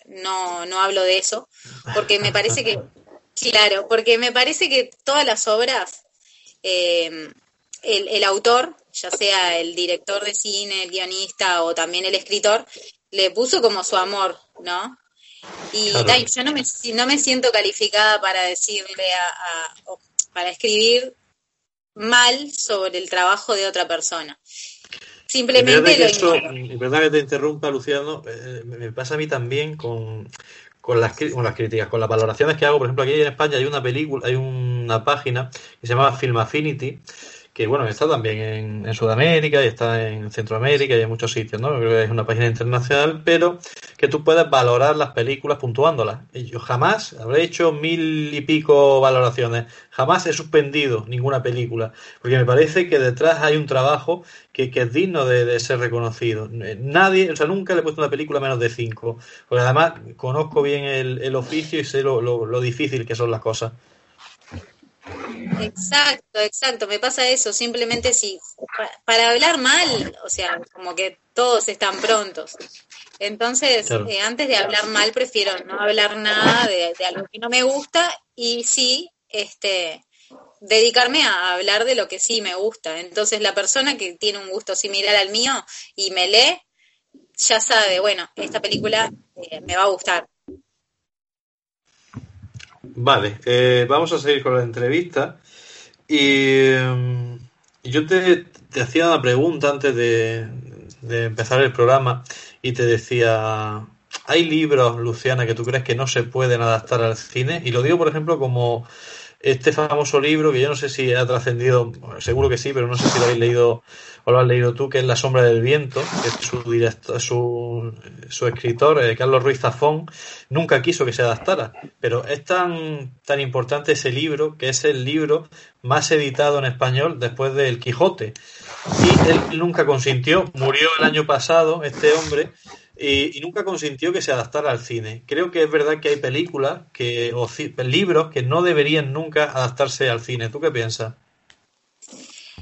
no, no hablo de eso, porque me parece que, claro, porque me parece que todas las obras, eh, el, el autor, ya sea el director de cine, el guionista o también el escritor, le puso como su amor, ¿no? Y
Claro.
yo no me, no me siento calificada para decirle a, para escribir mal sobre el trabajo de otra persona. Simplemente lo
eso, verdad que te interrumpa, Luciano, eh, me pasa a mí también con, con, las, con las críticas, con las valoraciones que hago. Por ejemplo, aquí en España hay una película, hay una página que se llama Film Affinity, que bueno, está también en, en Sudamérica y está en Centroamérica y en muchos sitios, ¿no? Creo que es una página internacional, pero que tú puedes valorar las películas puntuándolas. Yo jamás habré hecho mil y pico valoraciones, jamás he suspendido ninguna película, porque me parece que detrás hay un trabajo que, que es digno de, ser reconocido. Eh, Nadie, o sea, nunca le he puesto una película menos de cinco, porque además conozco bien el, el oficio y sé lo, lo difícil que son las cosas.
Exacto, exacto, me pasa eso, simplemente si pa- para hablar mal, o sea, como que todos están prontos. Entonces,
Claro.
eh, antes de hablar mal, prefiero no hablar nada de, de algo que no me gusta y sí, este, dedicarme a hablar de lo que sí me gusta. Entonces, la persona que tiene un gusto similar al mío y me lee, ya sabe, bueno, esta película eh, me va a gustar.
Vale, eh, vamos a seguir con la entrevista. Y mm, yo te, te hacía una pregunta antes de, de empezar el programa y te decía, ¿hay libros, Luciana, que tú crees que no se pueden adaptar al cine? Y lo digo, por ejemplo, como este famoso libro que yo no sé si ha trascendido, seguro que sí, pero no sé si lo habéis leído o lo has leído tú, que es La sombra del viento, que es su director, su, su escritor, eh, Carlos Ruiz Zafón, nunca quiso que se adaptara, pero es tan, tan importante ese libro que es el libro más editado en español después del Quijote. Y él nunca consintió, murió el año pasado este hombre, y, y nunca consintió que se adaptara al cine. Creo que es verdad que hay películas que, o libros que no deberían nunca adaptarse al cine. ¿Tú qué piensas?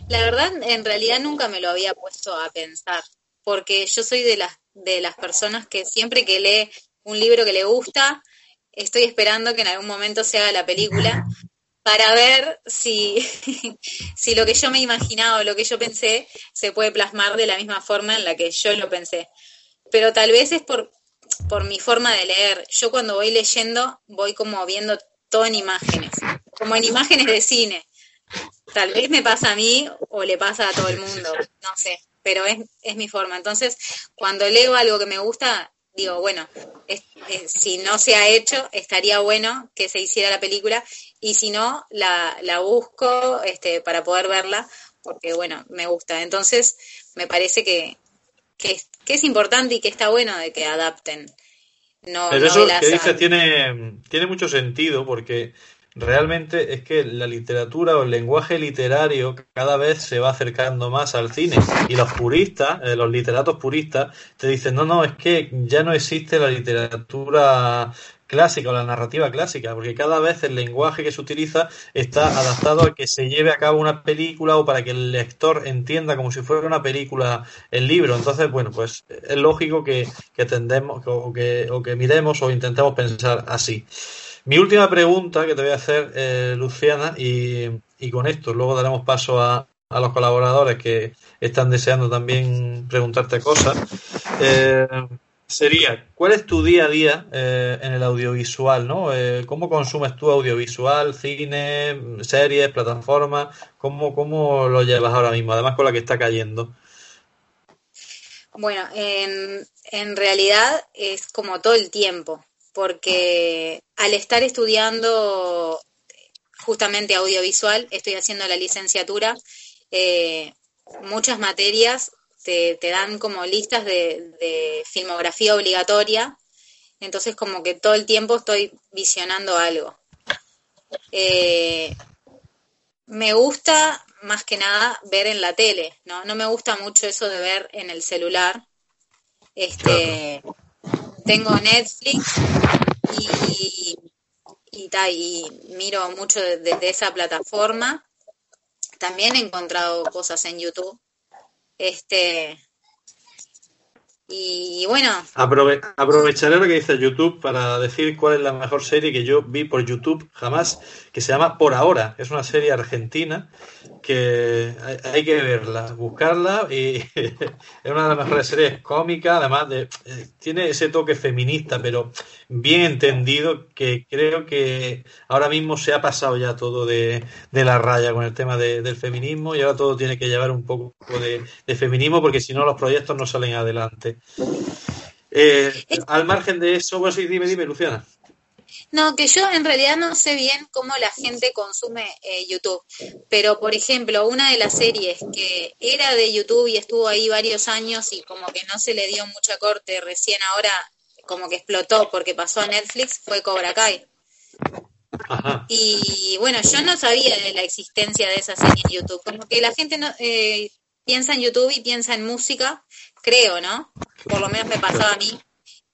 La verdad, en realidad nunca me lo había puesto a pensar, porque yo soy de las de las personas que siempre que lee un libro que le gusta, estoy esperando que en algún momento se haga la película para ver si, si lo que yo me imaginaba o lo que yo pensé se puede plasmar de la misma forma en la que yo lo pensé. Pero tal vez es por, por mi forma de leer. Yo cuando voy leyendo voy como viendo todo en imágenes, como en imágenes de cine. Tal vez me pasa a mí o le pasa a todo el mundo, no sé, pero es, es mi forma. Entonces, cuando leo algo que me gusta, digo, bueno, eh, si no se ha hecho, estaría bueno que se hiciera la película y si no, la, la busco este, para poder verla, porque bueno, me gusta. Entonces, me parece que, que, que es importante y que está bueno de que adapten. No,
Pero eso que dices tiene, tiene mucho sentido porque realmente es que la literatura o el lenguaje literario cada vez se va acercando más al cine. Y los puristas, eh, los literatos puristas, te dicen, no, no, es que ya no existe la literatura clásica o la narrativa clásica, porque cada vez el lenguaje que se utiliza está adaptado a que se lleve a cabo una película o para que el lector entienda como si fuera una película el libro. Entonces, bueno, pues es lógico que, que tendemos o que, o que miremos o intentemos pensar así. Mi última pregunta que te voy a hacer, eh, Luciana, y, con esto luego daremos paso a, los colaboradores que están deseando también preguntarte cosas. Eh, sería, ¿cuál es tu día a día eh, en el audiovisual? ¿no? Eh, ¿Cómo consumes tu audiovisual, cine, series, plataformas? ¿Cómo, ¿Cómo lo llevas ahora mismo? Además con la que está cayendo.
Bueno, en, en realidad es como todo el tiempo, porque al estar estudiando justamente audiovisual, estoy haciendo la licenciatura, eh, muchas materias te, te dan como listas de, de filmografía obligatoria, entonces como que todo el tiempo estoy visionando algo. Eh, me gusta más que nada ver en la tele, ¿no? No me gusta mucho eso de ver en el celular. Este, tengo Netflix y, y, y miro mucho desde esa plataforma. También he encontrado cosas en YouTube. Este, y bueno,
Aprove- aprovecharé lo que dice YouTube para decir cuál es la mejor serie que yo vi por YouTube jamás, que se llama Por Ahora. Es una serie argentina que hay, hay que verla, buscarla y es una de las mejores series cómicas, además de eh, tiene ese toque feminista, pero bien entendido que creo que ahora mismo se ha pasado ya todo de, de la raya con el tema de- del feminismo y ahora todo tiene que llevar un poco de, de feminismo porque si no los proyectos no salen adelante. Eh, al margen de eso, bueno, sí, dime, dime, Luciana.
No, que yo en realidad no sé bien cómo la gente consume eh, YouTube, pero por ejemplo, una de las series que era de YouTube y estuvo ahí varios años y como que no se le dio mucha corte, recién ahora como que explotó porque pasó a Netflix, fue Cobra Kai.
Ajá.
Y bueno, yo no sabía de la existencia de esa serie en YouTube, como que la gente no, eh, piensa en YouTube y piensa en música, creo, ¿no? Por lo menos me pasaba a mí.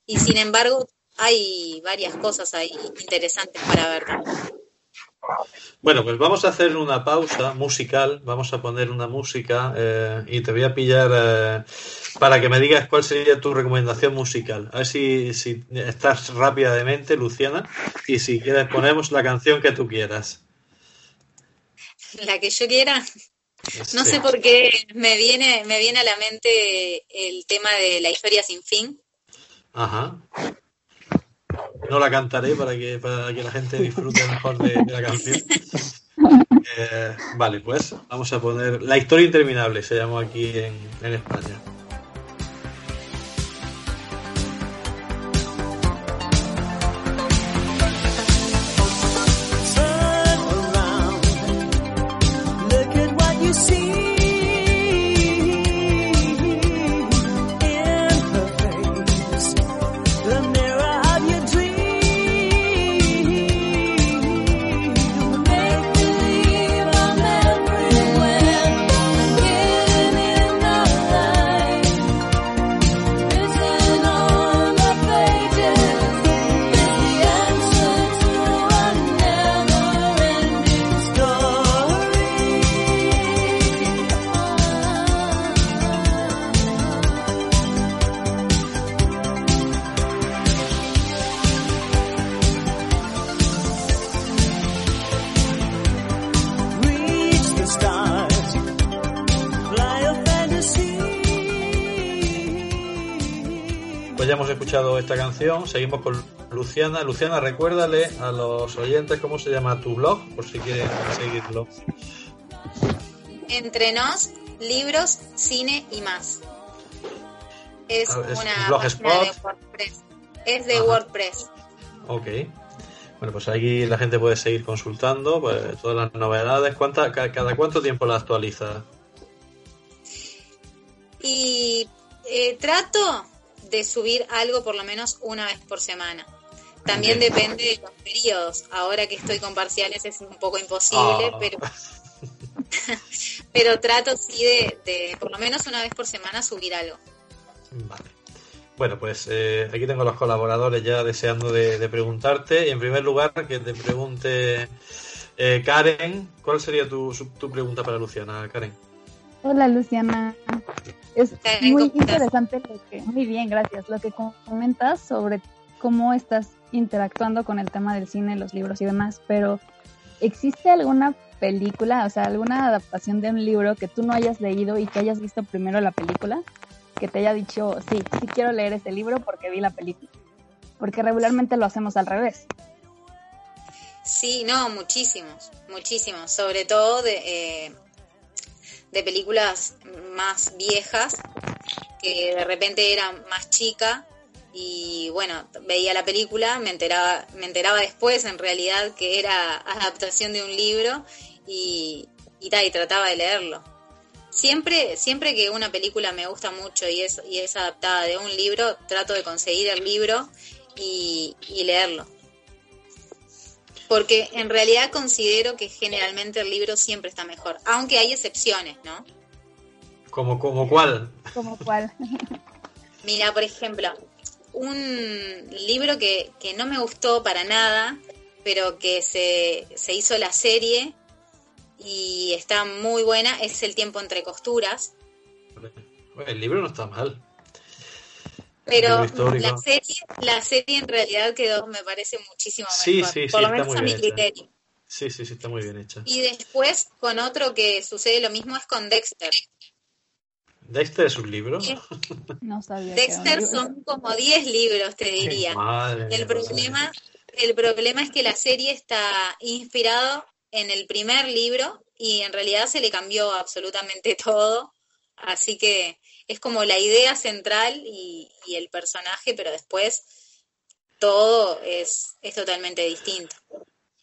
Y sin embargo, hay varias cosas ahí interesantes para ver.
Bueno, pues vamos a hacer una pausa musical, vamos a poner una música eh, y te voy a pillar eh, para que me digas cuál sería tu recomendación musical. A ver si, si estás rápidamente, Luciana, y si quieres ponemos la canción que tú quieras.
La que yo quiera. No
Sí.
sé por qué me viene, me viene a la mente el tema de la historia sin fin.
Ajá. No la cantaré para que, para que la gente disfrute mejor de, de la canción. Eh, vale, pues vamos a poner La historia interminable, se llamó aquí en, en España. Seguimos con Luciana. Luciana, recuérdale a los oyentes cómo se llama tu blog, por si quieren seguirlo.
Entre nos, libros, cine y más. Es
Ah, es
una
un blogspot.
página de WordPress. Es de
Ajá.
WordPress.
Ok. Bueno, pues aquí la gente puede seguir consultando pues, todas las novedades. ¿Cuánta, ca- ¿Cada cuánto tiempo la actualiza?
Y eh, trato de subir algo por lo menos una vez por semana. También
Bien.
depende de los periodos. Ahora que estoy con parciales es un poco imposible,
Ah.
pero pero trato sí de, de por lo menos una vez por semana subir algo.
Vale. Bueno, pues eh, aquí tengo los colaboradores ya deseando de, de preguntarte. Y en primer lugar, que te pregunte eh, Karen, ¿cuál sería tu, su- tu pregunta para Luciana, Karen?
Hola Luciana. Es muy interesante lo que, muy bien, gracias, lo que comentas sobre cómo estás interactuando con el tema del cine, los libros y demás, pero ¿existe alguna película, o sea, alguna adaptación de un libro que tú no hayas leído y que hayas visto primero la película? Que te haya dicho, sí, sí quiero leer ese libro porque vi la película. Porque regularmente lo hacemos al revés.
Sí, no, muchísimos, muchísimos, sobre todo de, eh, de películas más viejas, que de repente era más chica y bueno, veía la película, me enteraba, me enteraba después en realidad que era adaptación de un libro y, y, y trataba de leerlo. Siempre, siempre que una película me gusta mucho y es, y es adaptada de un libro, trato de conseguir el libro y, y leerlo. Porque en realidad considero que generalmente el libro siempre está mejor, aunque hay excepciones, ¿no?
¿Como, como cuál?
¿Como cuál?
Mira, por ejemplo, un libro que, que no me gustó para nada, pero que se, se hizo la serie y está muy buena, es El tiempo entre costuras.
El libro no está mal.
Pero la serie, la serie en realidad quedó, me parece muchísimo
Sí,
mejor,
sí, sí,
por lo
está
menos
muy
a mi
hecha.
criterio.
Sí, sí, sí, está muy bien hecha.
Y después con otro que sucede lo mismo es con Dexter.
¿Dexter es un libro?
No sabía.
Dexter
libro.
son como 10 libros, te diría.
Madre mía,
El
madre
problema, el problema es que la serie está inspirado en el primer libro y en realidad se le cambió absolutamente todo. Así que es como la idea central y, y el personaje, pero después todo es, es totalmente distinto.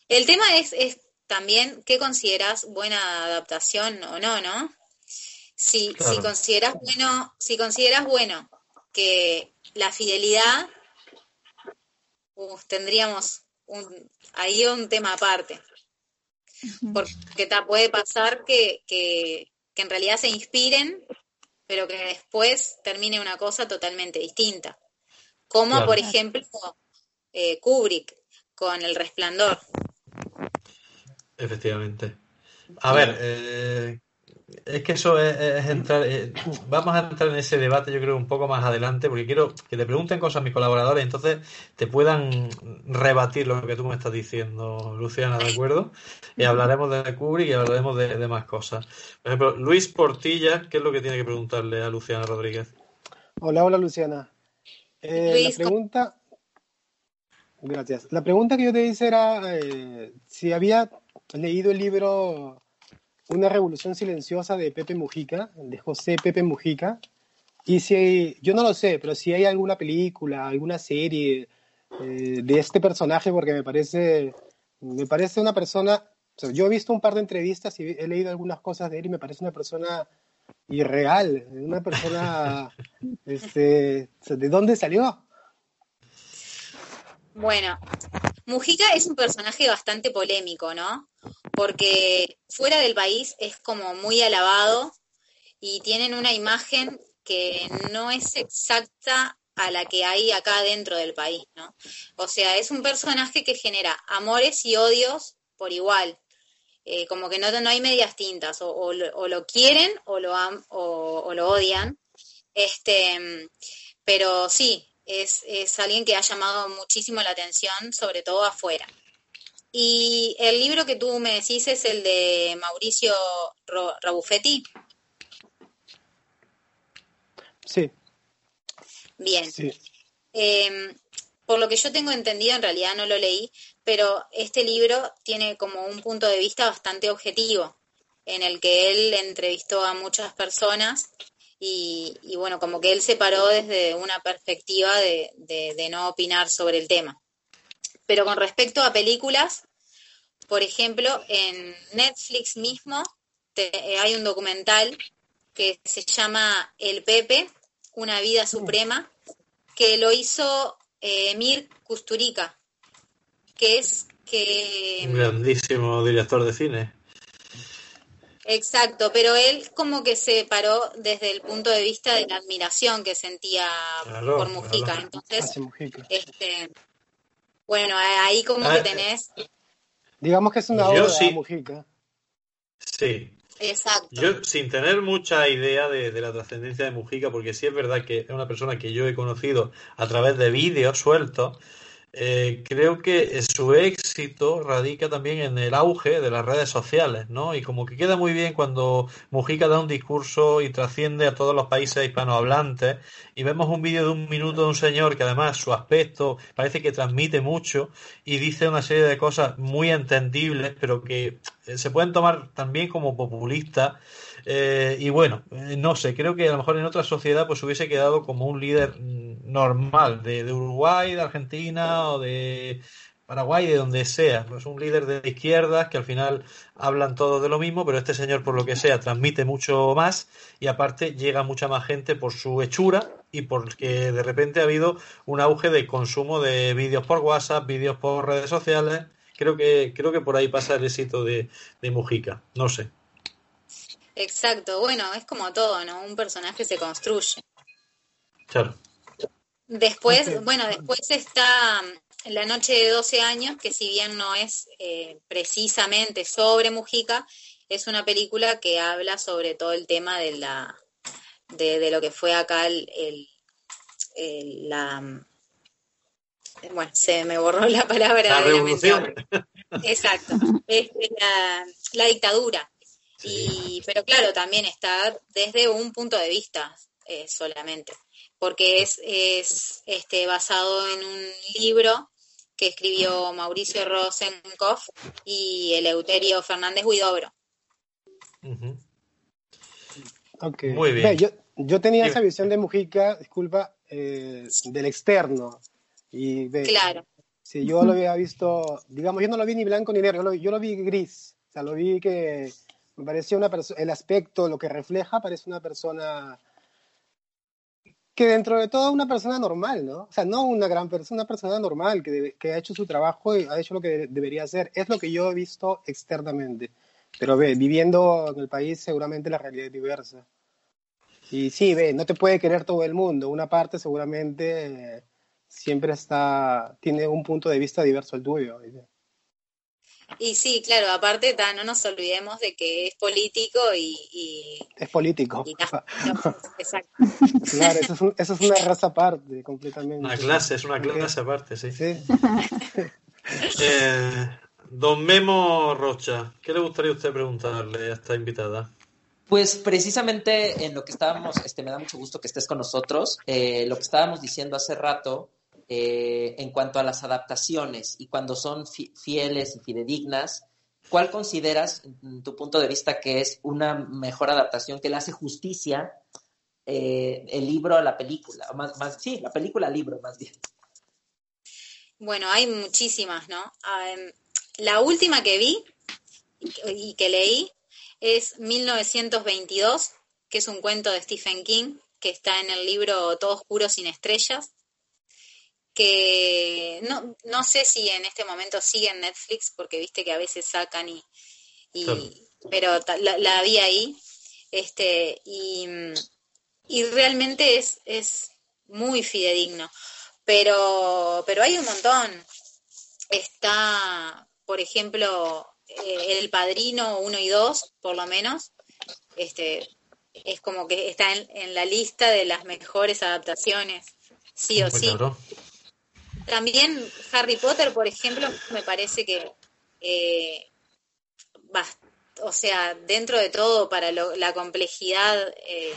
El tema es, es también qué consideras buena adaptación o no, ¿no? Si,
Claro.
si consideras bueno, si consideras bueno que la fidelidad tendríamos un, ahí un tema aparte. Porque ta, puede pasar que, que, que en realidad se inspiren, pero que después termine una cosa totalmente distinta. Como
Claro.
por ejemplo eh, Kubrick con El Resplandor.
Efectivamente. A ver, eh, es que eso es, es entrar. eh, vamos a entrar en ese debate, yo creo, un poco más adelante, porque quiero que te pregunten cosas mis colaboradores, entonces te puedan rebatir lo que tú me estás diciendo, Luciana, ¿de acuerdo? Y hablaremos de Kubrick y hablaremos de, de más cosas. Por ejemplo, Luis Portilla, ¿qué es lo que tiene que preguntarle a Luciana Rodríguez?
Hola, hola Luciana. Eh,
Luis,
la pregunta, gracias. La pregunta que yo te hice era eh, si había leído el libro Una revolución silenciosa de Pepe Mujica, de José Pepe Mujica, y si yo no lo sé, pero si hay alguna película, alguna serie eh, de este personaje, porque me parece, me parece una persona. o sea, yo he visto un par de entrevistas y he leído algunas cosas de él y me parece una persona irreal, una persona, este, ¿de dónde salió?
Bueno, Mujica es un personaje bastante polémico, ¿no? Porque fuera del país es como muy alabado y tienen una imagen que no es exacta a la que hay acá dentro del país, ¿no? O sea, es un personaje que genera amores y odios por igual. Eh, como que no, no hay medias tintas, o, lo quieren o lo, am- o, o lo odian. Este, pero sí, es, es alguien que ha llamado muchísimo la atención, sobre todo afuera. Y el libro que tú me decís es el de Mauricio Ro- Rabuffetti.
Sí,
Bien.
sí.
Eh, por lo que yo tengo entendido, en realidad no lo leí, pero este libro tiene como un punto de vista bastante objetivo, en el que él entrevistó a muchas personas y, y bueno, como que él se paró desde una perspectiva de, de- de no opinar sobre el tema. Pero con respecto a películas, por ejemplo, en Netflix mismo te- eh, hay un documental que se llama El Pepe, una vida suprema, que lo hizo eh, Emir Kusturica, que es que...
Un grandísimo director de cine.
Exacto, pero él como que se paró desde el punto de vista de la admiración que sentía
Claro,
por Mujica.
claro.
Entonces,
Mujica.
este, bueno, ahí como
Ah,
que tenés,
Digamos que es una obra
sí.
de Mujica.
Sí.
exacto.
Yo, sin tener mucha idea de, de la trascendencia de Mujica, porque sí es verdad que es una persona que yo he conocido a través de vídeos sueltos, eh, creo que su éxito radica también en el auge de las redes sociales, ¿no? Y como que queda muy bien cuando Mujica da un discurso y trasciende a todos los países hispanohablantes y vemos un vídeo de un minuto de un señor que además su aspecto parece que transmite mucho y dice una serie de cosas muy entendibles, pero que eh, se pueden tomar también como populistas. Eh, y bueno, eh, no sé, creo que a lo mejor en otra sociedad pues hubiese quedado como un líder normal, de, Uruguay, de Argentina o de Paraguay, de donde sea. Pues un líder de izquierdas que al final hablan todos de lo mismo, pero este señor, por lo que sea, transmite mucho más y aparte llega mucha más gente por su hechura y porque de repente ha habido un auge de consumo de vídeos por WhatsApp, vídeos por redes sociales. Creo que, creo que por ahí pasa el éxito de Mujica. No sé.
Exacto, bueno, es como todo, ¿no? Un personaje se construye.
Claro.
Después, bueno, después está mm, La Noche de 12 años, que si bien no es eh, precisamente sobre Mujica, es una película que habla sobre todo el tema de la de, de lo que fue acá el, el- el- la mm, bueno, se me borró la palabra
La
de la mente
revolución.
Exacto, este, la, la dictadura. Y, pero claro, también está desde un punto de vista eh, solamente, porque es, es este, basado en un libro que escribió Mauricio Rosenkopf y Eleuterio Fernández Huidobro.
Ujú.
Ok.
Muy bien.
Yo, yo tenía esa visión de Mujica, disculpa, eh, del externo. Y ve,
Claro,
si yo lo había visto, digamos, yo no lo vi ni blanco ni negro, yo lo, yo lo vi gris. O sea, lo vi que me parecía una persona, el aspecto, lo que refleja, parece una persona que dentro de todo una persona normal, ¿no? O sea, no una gran persona, una persona normal que, que ha hecho su trabajo y ha hecho lo que de- debería hacer. Es lo que yo he visto externamente. Pero ve, viviendo en el país seguramente la realidad es diversa. Y sí, ve, no te puede querer todo el mundo. Una parte seguramente siempre está, tiene un punto de vista diverso al tuyo.
Y sí, claro, aparte ta, no nos olvidemos de que es político y, y,
Es político.
y ta, no, exacto.
Claro, eso es, un- eso es una raza aparte, completamente.
Una clase, es una clase aparte, sí.
Sí.
Eh, don Memo Rocha, ¿qué le gustaría a usted preguntarle a esta invitada?
Pues precisamente en lo que estábamos, este, me da mucho gusto que estés con nosotros, eh, lo que estábamos diciendo hace rato eh, en cuanto a las adaptaciones y cuando son fi- fieles y fidedignas, ¿cuál consideras, en tu punto de vista, que es una mejor adaptación que le hace justicia eh, el libro a la película? Sí, la película al libro, más bien.
Bueno, hay muchísimas, ¿no? La última que vi y que- y que leí es 1922, que es un cuento de Stephen King, que está en el libro Todo oscuro sin estrellas, que no, no sé si en este momento sigue en Netflix, porque viste que a veces sacan y, y-
Claro.
pero la, la vi ahí, este, y, y realmente es, es muy fidedigno pero, pero hay un montón. Está, por ejemplo, eh, El Padrino 1 y 2, por lo menos. Este, es como que está en, en la lista de las mejores adaptaciones, sí o sí.
claro.
También Harry Potter, por ejemplo, me parece que, eh, o sea, dentro de todo, para lo- la complejidad eh,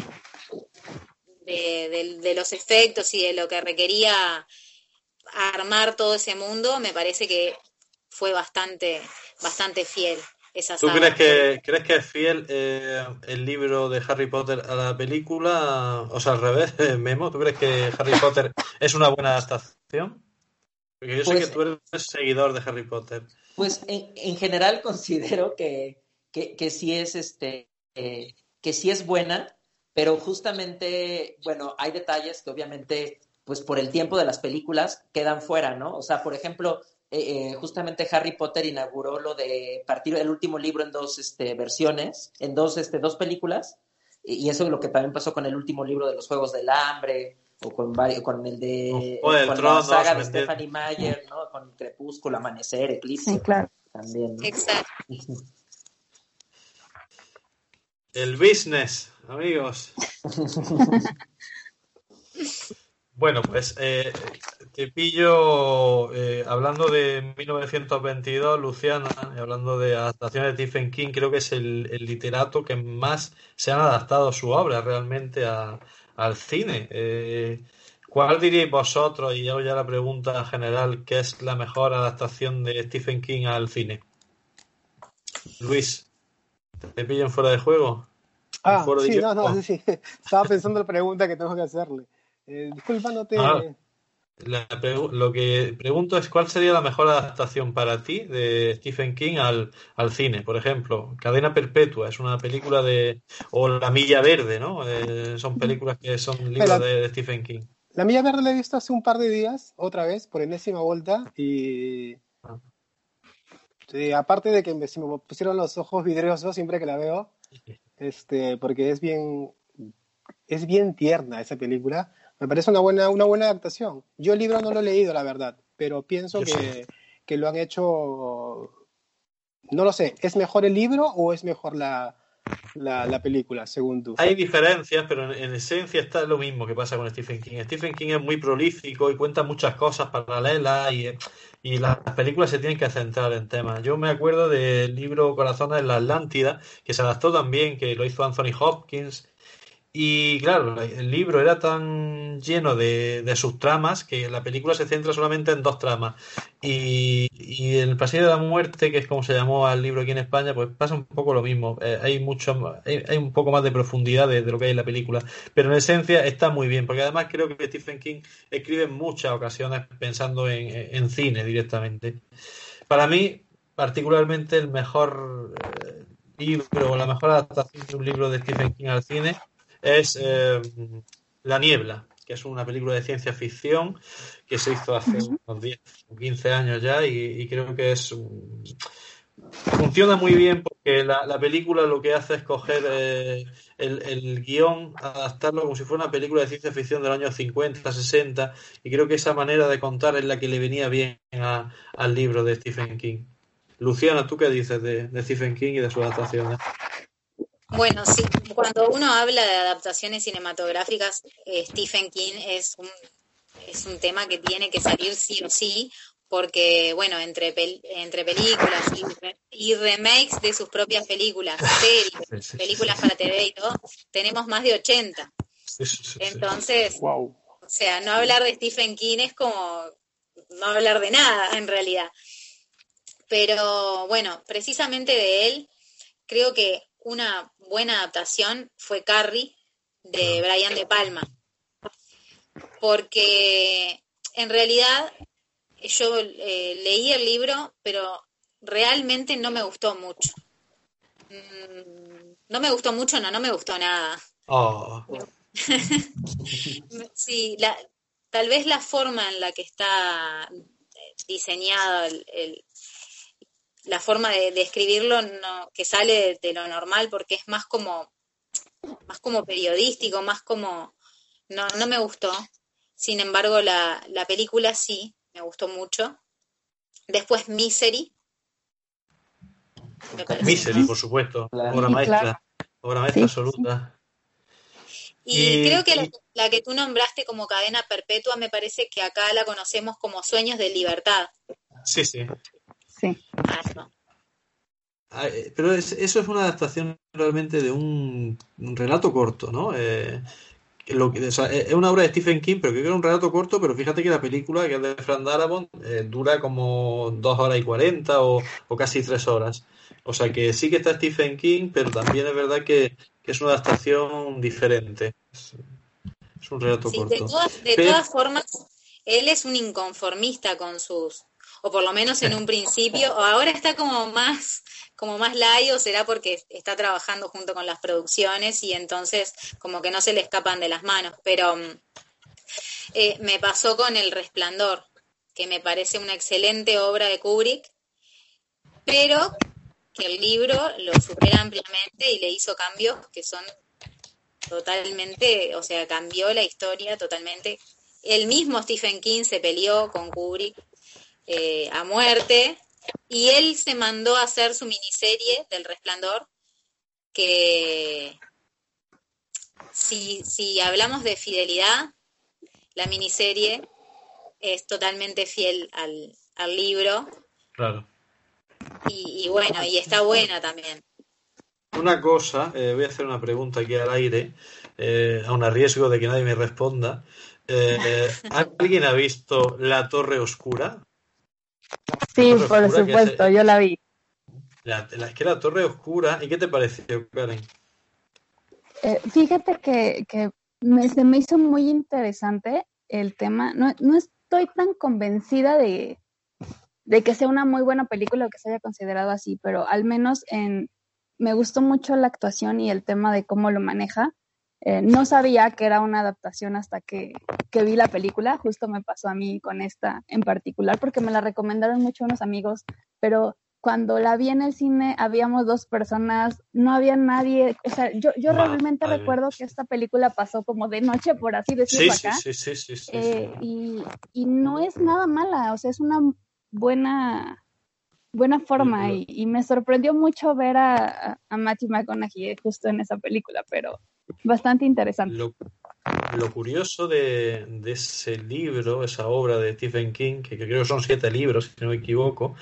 de, de- de los efectos y de lo que requería armar todo ese mundo, me parece que fue bastante, bastante fiel esa
¿Tú crees que, crees que es fiel eh, el libro de Harry Potter a la película? O sea, al revés, Memo, ¿tú crees que Harry Potter es una buena adaptación? Porque yo sé
Pues-
que tú eres seguidor de Harry Potter.
Pues en, en general considero que, que, que sí es este eh, que sí es buena, pero justamente, bueno, hay detalles que obviamente, pues por el tiempo de las películas quedan fuera, ¿no? O sea, por ejemplo, eh, eh, justamente Harry Potter inauguró lo de partir el último libro en dos este, versiones, en dos, este, dos películas, y y eso es lo que también pasó con el último libro de los Juegos del Hambre, o con, varios, con el de
del
con
Trono,
la saga
¿me
de? Stephanie Meyer, ¿no? con Crepúsculo, Amanecer, Eclipse,
Sí, claro.
también. ¿no?
Exacto.
El business, amigos. Bueno, pues eh, te pillo eh, hablando de 1922, Luciana, y hablando de adaptaciones de Stephen King, creo que es el, el literato que más se han adaptado su obra realmente a- al cine. Eh, ¿cuál diríais vosotros, y hago ya la pregunta general, qué es la mejor adaptación de Stephen King al cine? Luis, ¿te pillan fuera de juego?
Ah, sí, no, no, sí, sí. Estaba pensando en la pregunta que tengo que hacerle. Eh, disculpa, no te...
Ah. La lo que pregunto es cuál sería la mejor adaptación para ti de Stephen King al, al cine, por ejemplo. Cadena Perpetua es una película de... o La Milla Verde, ¿no? Eh, son películas que son libros de, de Stephen King.
La Milla Verde la he visto hace un par de días, otra vez, por enésima vuelta, y... Sí, aparte de que me, se me pusieron los ojos vidriosos siempre que la veo, este, porque es bien, es bien tierna esa película. Me parece una buena, una buena adaptación. Yo el libro no lo he leído, la verdad, pero pienso que, que lo han hecho, no lo sé, ¿es mejor el libro o es mejor la, la, la película, según tú?
Hay diferencias, pero en, en esencia está lo mismo que pasa con Stephen King. Stephen King es muy prolífico y cuenta muchas cosas paralelas y, y las películas se tienen que centrar en temas. Yo me acuerdo del libro Corazones en la Atlántida, que se adaptó también, que lo hizo Anthony Hopkins. Y claro, el libro era tan lleno de, de subtramas que la película se centra solamente en dos tramas. Y, y el Pasillo de la Muerte, que es como se llamó al libro aquí en España, pues pasa un poco lo mismo. Eh, hay mucho, hay, hay un poco más de profundidad de, de lo que hay en la película. Pero en esencia está muy bien, porque además creo que Stephen King escribe en muchas ocasiones pensando en, en cine directamente. Para mí, particularmente, el mejor eh, libro o la mejor adaptación de un libro de Stephen King al cine es eh, La Niebla, que es una película de ciencia ficción que se hizo hace unos 10 o 15 años ya y, y creo que es un- funciona muy bien porque la, la película lo que hace es coger eh, el, el guion, adaptarlo como si fuera una película de ciencia ficción del año 50, 60 y creo que esa manera de contar es la que le venía bien a- al libro de Stephen King. Luciana, ¿tú qué dices de, de Stephen King y de sus adaptaciones?
Bueno, sí, cuando uno habla de adaptaciones cinematográficas, eh, Stephen King es un, es un tema que tiene que salir sí o sí, porque, bueno, entre, pel- entre películas y, re- y remakes de sus propias películas, series, películas para TV y todo, tenemos más de 80. Entonces,
Wow.
o sea, no hablar de Stephen King es como no hablar de nada, en realidad. Pero bueno, precisamente de él, creo que una buena adaptación fue Carrie de Brian De Palma. Porque en realidad yo eh, leí el libro, pero realmente no me gustó mucho. Mm, No me gustó mucho, no, no me gustó nada.
Oh,
Sí, la, tal vez la forma en la que está eh, diseñada el, el- la forma de, de escribirlo no, que sale de, de lo normal porque es más como más como periodístico, más como no, no me gustó. Sin embargo, la, la película sí, me gustó mucho. Después Misery.
Misery, por supuesto,
Claro.
obra maestra,
claro.
obra maestra
Sí,
absoluta.
Y,
Y-
creo que la, la que tú nombraste como cadena perpetua, me parece que acá la conocemos como sueños de libertad.
Sí, sí.
Sí.
Ah,
eh, Pero es- eso es una adaptación realmente de un, un relato corto, ¿no? Eh, lo que- o sea, es una obra de Stephen King, pero creo que era un relato corto, pero fíjate que la película, que es de Frank Darabont, eh, dura como dos horas y cuarenta o, o casi tres horas. O sea que sí que está Stephen King, pero también es verdad que, que es una adaptación diferente. Es, es un relato
Sí, de
corto.
todas, de
Pero-
todas formas, él es un inconformista con sus, o por lo menos en un principio, o ahora está como más, como más laio, será porque está trabajando junto con las producciones y entonces como que no se le escapan de las manos. Pero mm, eh, me pasó con El Resplandor. que me parece una excelente obra de Kubrick, pero que el libro lo supera ampliamente y le hizo cambios que son totalmente, o sea, cambió la historia totalmente. El mismo Stephen King se peleó con Kubrick eh, a muerte y él se mandó a hacer su miniserie del Resplandor, que si, si hablamos de fidelidad, la miniserie es totalmente fiel al, al libro
Claro.
y, y bueno, y está buena también.
Una cosa, eh, voy a hacer una pregunta aquí al aire, eh, aun a riesgo de que nadie me responda. Eh, eh, ¿Alguien ha visto La Torre Oscura?
Sí, por supuesto,
es-
yo la vi.
La, la- es que La Torre Oscura, ¿y qué te pareció, Karen?
Eh, fíjate que, que me- se me hizo muy interesante el tema. No, no estoy tan convencida de, de que sea una muy buena película o que se haya considerado así, pero al menos en, me gustó mucho la actuación y el tema de cómo lo maneja. Eh, no sabía que era una adaptación hasta que, que vi la película, justo me pasó a mí con esta en particular, porque me la recomendaron mucho unos amigos, pero cuando la vi en el cine habíamos dos personas, no había nadie, o sea, yo, yo realmente recuerdo que esta película pasó como de noche, por así
Sí,
decirlo
sí,
acá,
sí, sí,
eh, y, y no es nada mala, o sea, es una buena buena forma y, y me sorprendió mucho ver a, a, a Matthew McConaughey justo en esa película, pero bastante interesante.
Lo, curioso de, ese libro, esa obra de Stephen King, que, creo que son siete libros, si no me equivoco,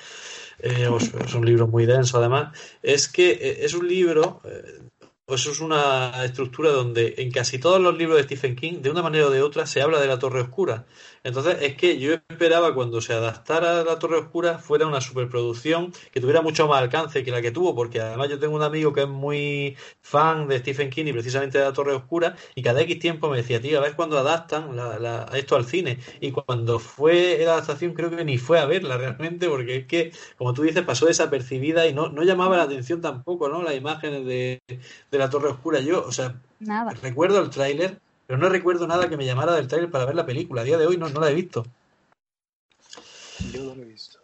eh, es un libro muy denso además, es que eh, es un libro, eh, pues es una estructura donde en casi todos los libros de Stephen King, de una manera o de otra, se habla de la Torre Oscura. Entonces, es que yo esperaba cuando se adaptara a la Torre Oscura fuera una superproducción que tuviera mucho más alcance que la que tuvo, porque además yo tengo un amigo que es muy fan de Stephen King y precisamente de la Torre Oscura, y cada X tiempo me decía, tío, a ver cuándo adaptan la, la, esto al cine. Y cuando fue la adaptación, creo que ni fue a verla realmente, porque es que, como tú dices, pasó desapercibida y no, no llamaba la atención tampoco, ¿no? Las imágenes de, de la Torre Oscura. Yo, o sea,
Nada.
recuerdo el tráiler, pero no recuerdo nada que me llamara del tráiler para ver la película. A día de hoy no, no la he visto.
Yo no lo he visto.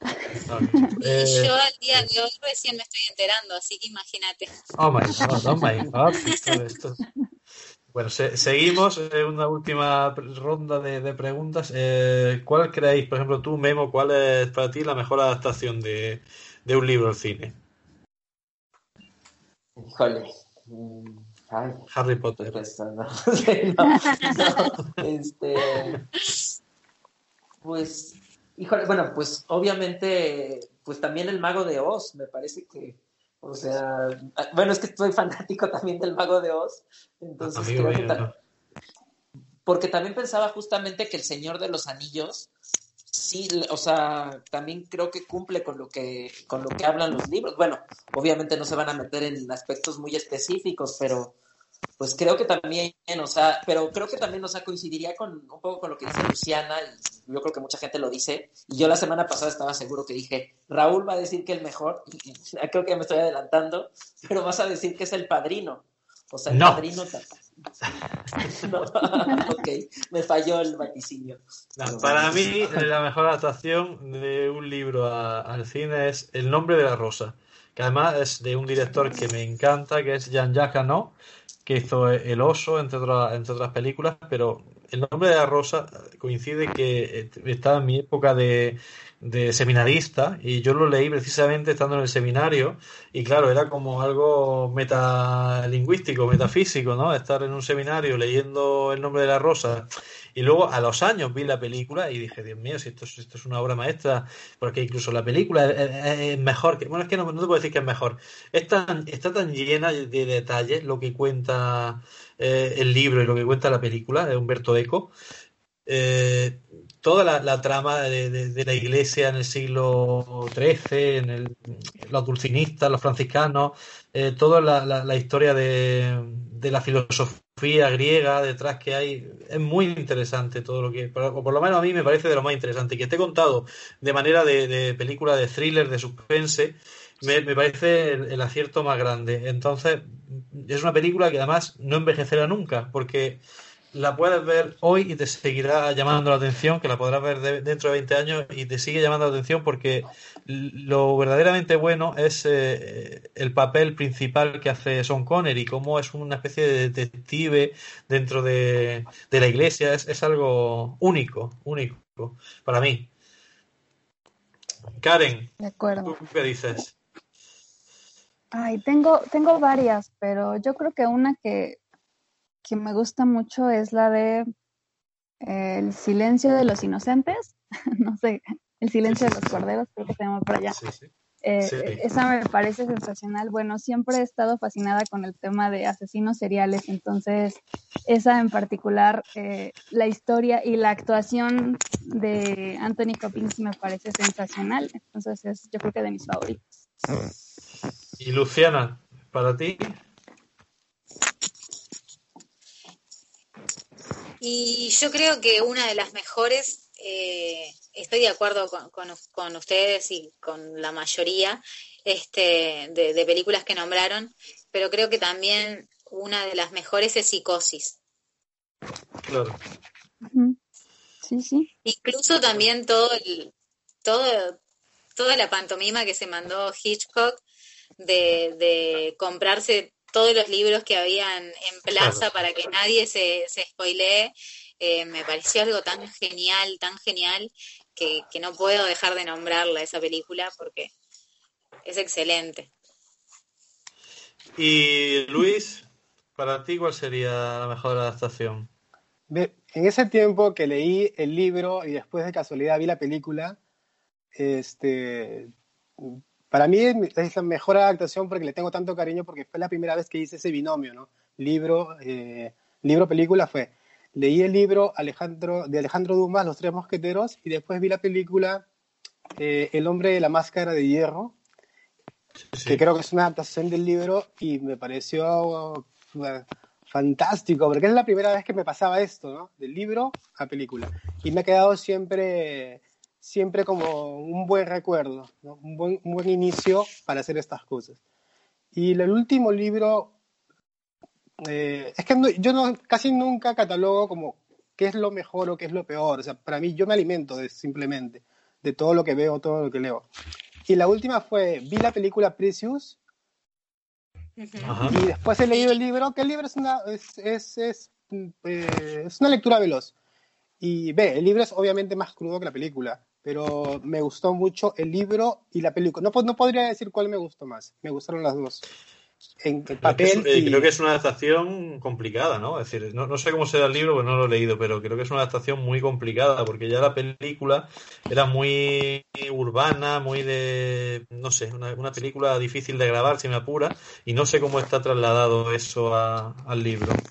Y
Eh,
yo al día de hoy recién me estoy enterando, así que imagínate.
Oh my god, oh my god. Esto- esto- Bueno, se- seguimos. eh, una última ronda de, de preguntas. Eh, ¿cuál creéis, por ejemplo, tú, Memo, cuál es para ti la mejor adaptación de, de un libro al cine?
Híjole. Mm,
Harry Potter.
pues, no, no, sí, no, no, este, pues, híjole, bueno, pues obviamente, pues también el Mago de Oz, me parece que, o sea, bueno, es que estoy fanático también del Mago de Oz, entonces
Amigo
creo que porque también pensaba justamente que el Señor de los Anillos, sí, o sea, también creo que cumple con lo que, con lo que hablan los libros. Bueno, obviamente no se van a meter en aspectos muy específicos, pero pues creo que también, o sea, pero creo que también, o sea, coincidiría con un poco con lo que dice Luciana, y yo creo que mucha gente lo dice, y yo la semana pasada estaba seguro que dije, Raúl va a decir que el mejor, y creo que ya me estoy adelantando, pero vas a decir que es el padrino. O sea, el
No.
padrino no, ok, me falló el vaticinio.
No, para mí, la mejor adaptación de un libro a- al cine es El nombre de la rosa, que además es de un director que me encanta, que es Jean-Jacques Hano, que hizo El oso, entre otras, entre otras películas, pero El nombre de la rosa coincide que eh, estaba en mi época de, de seminarista y yo lo leí precisamente estando en el seminario y claro, era como algo metalingüístico, metafísico, ¿no? Estar en un seminario leyendo El nombre de la rosa y luego a los años vi la película y dije, Dios mío, si esto, es- esto es una obra maestra, porque incluso la película es, mejor, que, bueno, es que no, te puedo decir que es mejor, es tan, está tan llena de detalles lo que cuenta eh, el libro y lo que cuenta la película de Humberto Eco. Eh, toda la, trama de, de- de la iglesia en el siglo XIII, en el- los dulcinistas, los franciscanos, eh, toda la, la- la historia de, de la filosofía griega detrás que hay, es muy interesante todo lo que, por, por lo menos a mí me parece de lo más interesante, que esté contado de manera de, de película de thriller, de suspense, me, me parece el, el acierto más grande. Entonces, es una película que además no envejecerá nunca, porque la puedes ver hoy y te seguirá llamando la atención, que la podrás ver de- dentro de 20 años y te sigue llamando la atención porque lo verdaderamente bueno es eh, el papel principal que hace Sean Connery, cómo es una especie de detective dentro de, de la iglesia, es, es algo único, único para mí. Karen,
De acuerdo.
¿tú qué dices?
Ay, tengo, tengo varias, pero yo creo que una que, que me gusta mucho es la de eh, El silencio de los inocentes. No sé, El silencio de los corderos, creo que se llama por allá.
Sí, sí.
Eh,
Sí.
Esa me parece sensacional. Bueno, siempre he estado fascinada con el tema de asesinos seriales, entonces esa en particular, eh, la historia y la actuación de Anthony Hopkins me parece sensacional. Entonces es, yo creo que de mis favoritos.
Y Luciana, para ti,
Y yo creo que una de las mejores, eh, estoy de acuerdo con, con- con ustedes y con la mayoría este, de, de películas que nombraron, pero creo que también una de las mejores es Psicosis.
claro.
Sí, sí.
Incluso también todo el, todo, toda la pantomima que se mandó Hitchcock de, de comprarse todos los libros que habían en plaza
Claro.
para que nadie se, se spoilee, eh, me pareció algo tan genial, tan genial, que, que no puedo dejar de nombrarla esa película porque es excelente.
Y Luis, para ti, ¿cuál sería la mejor adaptación?
En ese tiempo que leí el libro y después de casualidad vi la película, este, para mí es la mejor adaptación porque le tengo tanto cariño porque fue la primera vez que hice ese binomio, ¿no? Libro, eh, libro, película fue. Leí el libro Alejandro, de Alejandro Dumas, Los Tres Mosqueteros, y después vi la película eh, El Hombre de la Máscara de Hierro, que creo que es una adaptación del libro y me pareció uh, fantástico, porque es la primera vez que me pasaba esto, ¿no? Del libro a película. Y me ha quedado siempre, siempre como un buen recuerdo, ¿no? un, buen, un buen inicio para hacer estas cosas. Y el último libro, eh, es que no- yo no, casi nunca catalogo como qué es lo mejor o qué es lo peor. O sea, para mí yo me alimento de, simplemente de todo lo que veo, todo lo que leo. Y la última fue, vi la película Precious
Ajá.
y después he leído el libro, que el libro es una, es, es, es, eh, es una lectura veloz. Y ve, el libro es obviamente más crudo que la película, pero me gustó mucho el libro y la película. No, no podría decir cuál me gustó más, me gustaron las dos. En
Creo que,
papel
es, eh,
y...
creo que es una adaptación complicada, ¿no? Es decir, no, no sé cómo será el libro, porque no lo he leído, pero creo que es una adaptación muy complicada, porque ya la película era muy urbana, muy de, no sé, una, una película difícil de grabar, si me apura, y no sé cómo está trasladado eso a- al libro.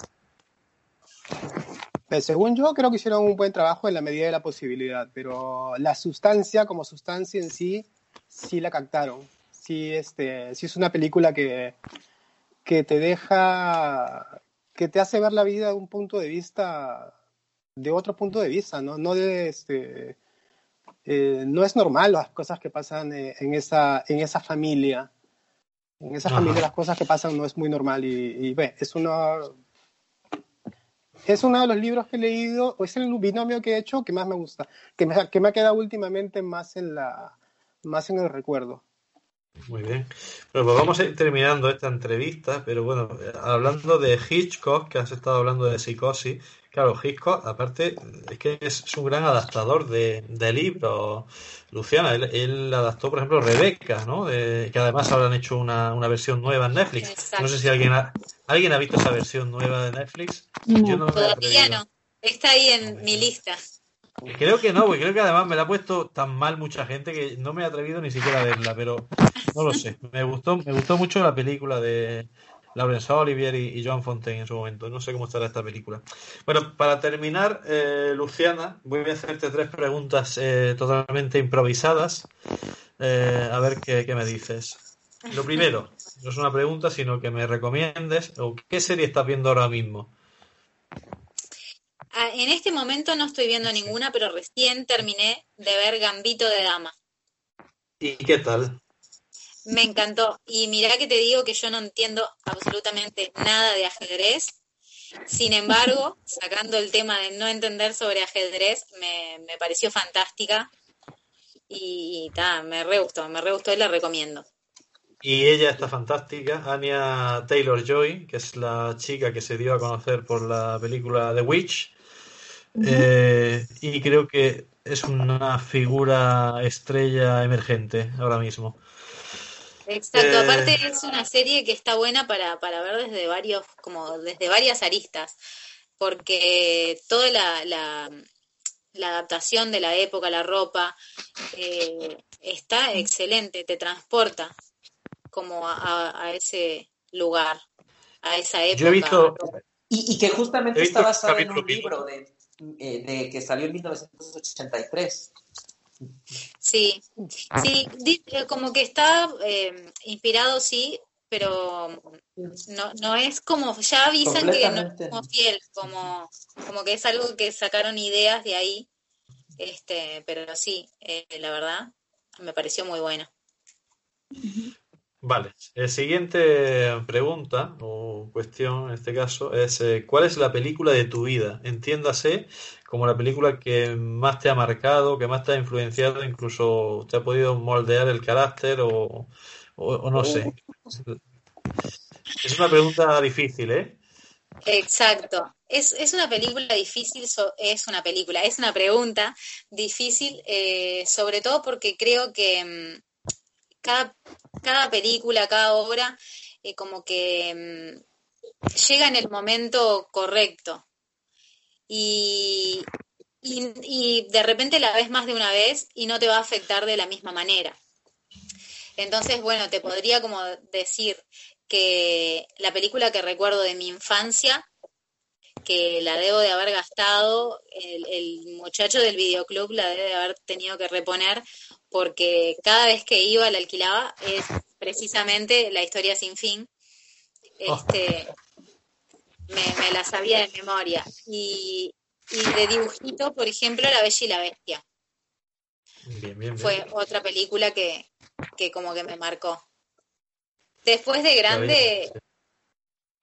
Eh, Según yo, creo que hicieron un buen trabajo en la medida de la posibilidad, pero la sustancia como sustancia en sí, sí la captaron. Sí, este, sí es una película que, que te deja, que te hace ver la vida de un punto de vista, de otro punto de vista, ¿no? No de, este, eh, no es normal las cosas que pasan eh, en esa, en esa familia. En esa
Ajá.
familia las cosas que pasan no es muy normal y, y ve, es uno, es uno de los libros que he leído, o es el binomio que he hecho que más me gusta, que me, que me ha quedado últimamente más en, la, más en el recuerdo.
Muy bien. Bueno, pues vamos a ir terminando esta entrevista, pero bueno, hablando de Hitchcock, que has estado hablando de psicosis, claro, Hitchcock, aparte, es que es, es un gran adaptador de, de libros. Luciana, él, él adaptó, por ejemplo, Rebeca, ¿no? De- que además ahora han hecho una, una versión nueva en Netflix. No sé si alguien ha, alguien ha visto esa versión nueva de Netflix. Yo no
Todavía no. Está ahí en mi lista.
Creo que no, porque creo que además me la ha puesto tan mal mucha gente que no me he atrevido ni siquiera a verla, pero no lo sé. Me gustó, me gustó mucho la película de Laurence Olivier y, y Joan Fontaine en su momento. No sé cómo estará esta película. Bueno, para terminar, eh, Luciana, voy a hacerte tres preguntas eh, totalmente improvisadas. Eh, a ver qué, qué me dices. Lo primero, no es una pregunta, sino que me recomiendes o qué serie estás viendo ahora mismo.
Ah, En este momento no estoy viendo ninguna, pero recién terminé de ver Gambito de Dama.
¿Y qué tal?
Me encantó. Y mirá que te digo que yo no entiendo absolutamente nada de ajedrez. Sin embargo, sacando el tema de no entender sobre ajedrez, me, me pareció fantástica y, ta, me re gustó, me re gustó y la recomiendo.
Y ella está fantástica, Anya Taylor Joy, que es la chica que se dio a conocer por la película The Witch. Eh, y creo que es una figura estrella emergente ahora mismo.
Exacto,
Eh,
aparte es una serie que está buena para, para ver desde varios, como desde varias aristas, porque toda la, la, la adaptación de la época, la ropa, eh, está excelente, te transporta como a, a- a ese lugar, a esa época.
Yo he visto,
Y, y que justamente está basado en un libro de, eh, de que salió en 1983.
Sí, sí, eh, como que está eh, inspirado, sí, pero no, no es como, ya avisan que no es como fiel, como, como que es algo que sacaron ideas de ahí, este, pero sí, eh, la verdad, me pareció muy bueno.
Vale, la siguiente pregunta o cuestión en este caso es eh, ¿cuál es la película de tu vida? Entiéndase como la película que más te ha marcado, que más te ha influenciado, incluso te ha podido moldear el carácter o, no sé. Es una pregunta difícil, ¿eh?
Exacto. Es, es una película difícil, es una película, es una pregunta difícil, eh, sobre todo porque creo que mm, cada, cada película, cada obra, eh, como que mm, llega en el momento correcto. Y, y, y de repente la ves más de una vez y no te va a afectar de la misma manera. Entonces, bueno, te podría como decir que la película que recuerdo de mi infancia, que la debo de haber gastado, el, el muchacho del videoclub la debe de haber tenido que reponer porque cada vez que iba la alquilaba es precisamente la historia sin fin. Este, me, me la sabía de memoria. Y, y de dibujito, por ejemplo, La Bella y la Bestia.
Bien, bien, bien.
Fue otra película que, que como que me marcó. Después de grande,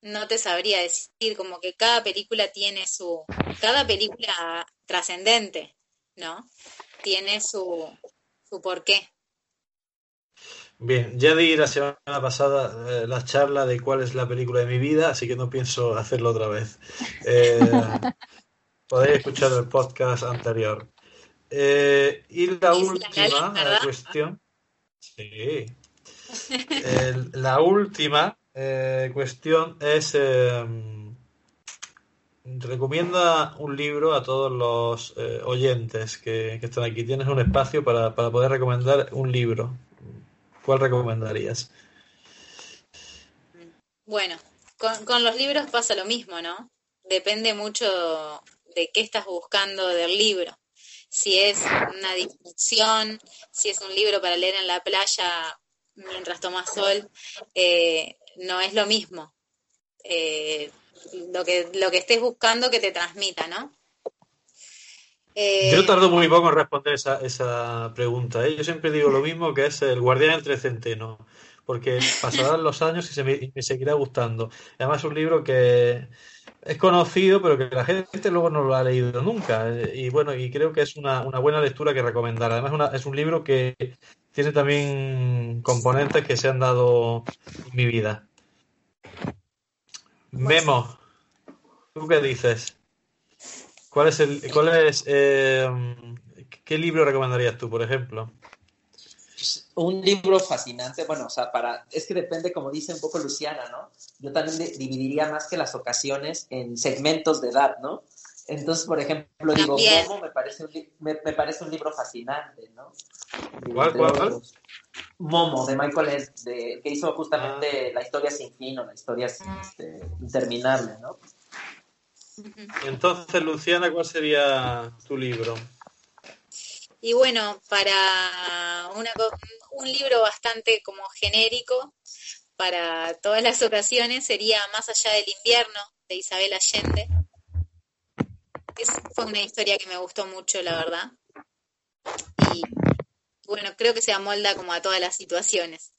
no te sabría decir, como que cada película tiene su, cada película trascendente, ¿no? Tiene su, su porqué.
Bien, ya di la semana pasada eh, la charla de cuál es la película de mi vida, así que no pienso hacerlo otra vez. Eh, podéis escuchar el podcast anterior. Eh, y la última cuestión. Sí. El- la última eh, cuestión es. eh, recomienda un libro a todos los oyentes que, que están aquí. Tienes un espacio para, para poder recomendar un libro. ¿Cuál recomendarías?
Bueno, con, con los libros pasa lo mismo, ¿no? Depende mucho de qué estás buscando del libro. Si es una distracción, si es un libro para leer en la playa mientras tomas sol, eh, no es lo mismo. Eh, lo que, lo que estés buscando que te transmita, ¿no? Eh,
Yo tardo muy poco en responder esa, esa pregunta. ¿eh? Yo siempre digo lo mismo que es el guardián entre centeno, porque pasarán los años y se me, y me seguirá gustando. Además es un libro que es conocido, pero que la gente luego no lo ha leído nunca. Eh, Y bueno, y creo que es una, una buena lectura que recomendar. Además una- es un libro que tiene también componentes que se han dado en mi vida. Memo, ¿tú qué dices? ¿Cuál es el, cuál es, eh, qué libro recomendarías tú, por ejemplo?
Un libro fascinante, bueno, o sea, para, es que depende, como dice un poco Luciana, ¿no? Yo también de- dividiría más que las ocasiones en segmentos de edad, ¿no? Entonces, por ejemplo, digo. Momo me parece un, me, me parece un libro fascinante, ¿no?
¿Cuál, cuál, cuál?
otros. Momo, de Michael Ed, de, que hizo justamente La historia sin fin o La historia sin- este, interminable, ¿no?
Entonces, Luciana, ¿cuál sería tu libro?
Y bueno, para una un libro bastante como genérico, para todas las ocasiones, sería Más allá del invierno, de Isabel Allende. Es, fue una historia que me gustó mucho, la verdad. Y bueno, creo que se amolda como a todas las situaciones.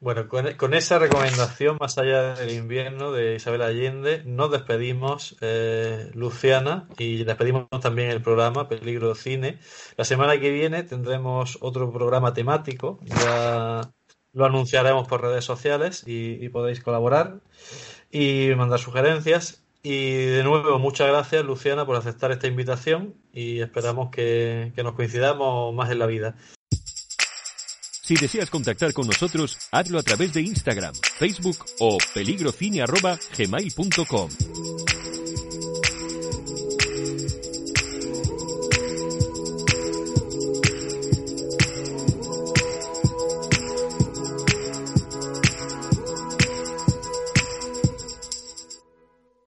Bueno, con, esa recomendación, más allá del invierno de Isabel Allende, nos despedimos, eh, Luciana, y despedimos también el programa Peligro Cine. La semana que viene tendremos otro programa temático, ya lo anunciaremos por redes sociales y, y podéis colaborar y mandar sugerencias. Y de nuevo, muchas gracias, Luciana, por aceptar esta invitación y esperamos que, que nos coincidamos más en la vida.
Si deseas contactar con nosotros, hazlo a través de Instagram, Facebook o peligrocine.gmail.com.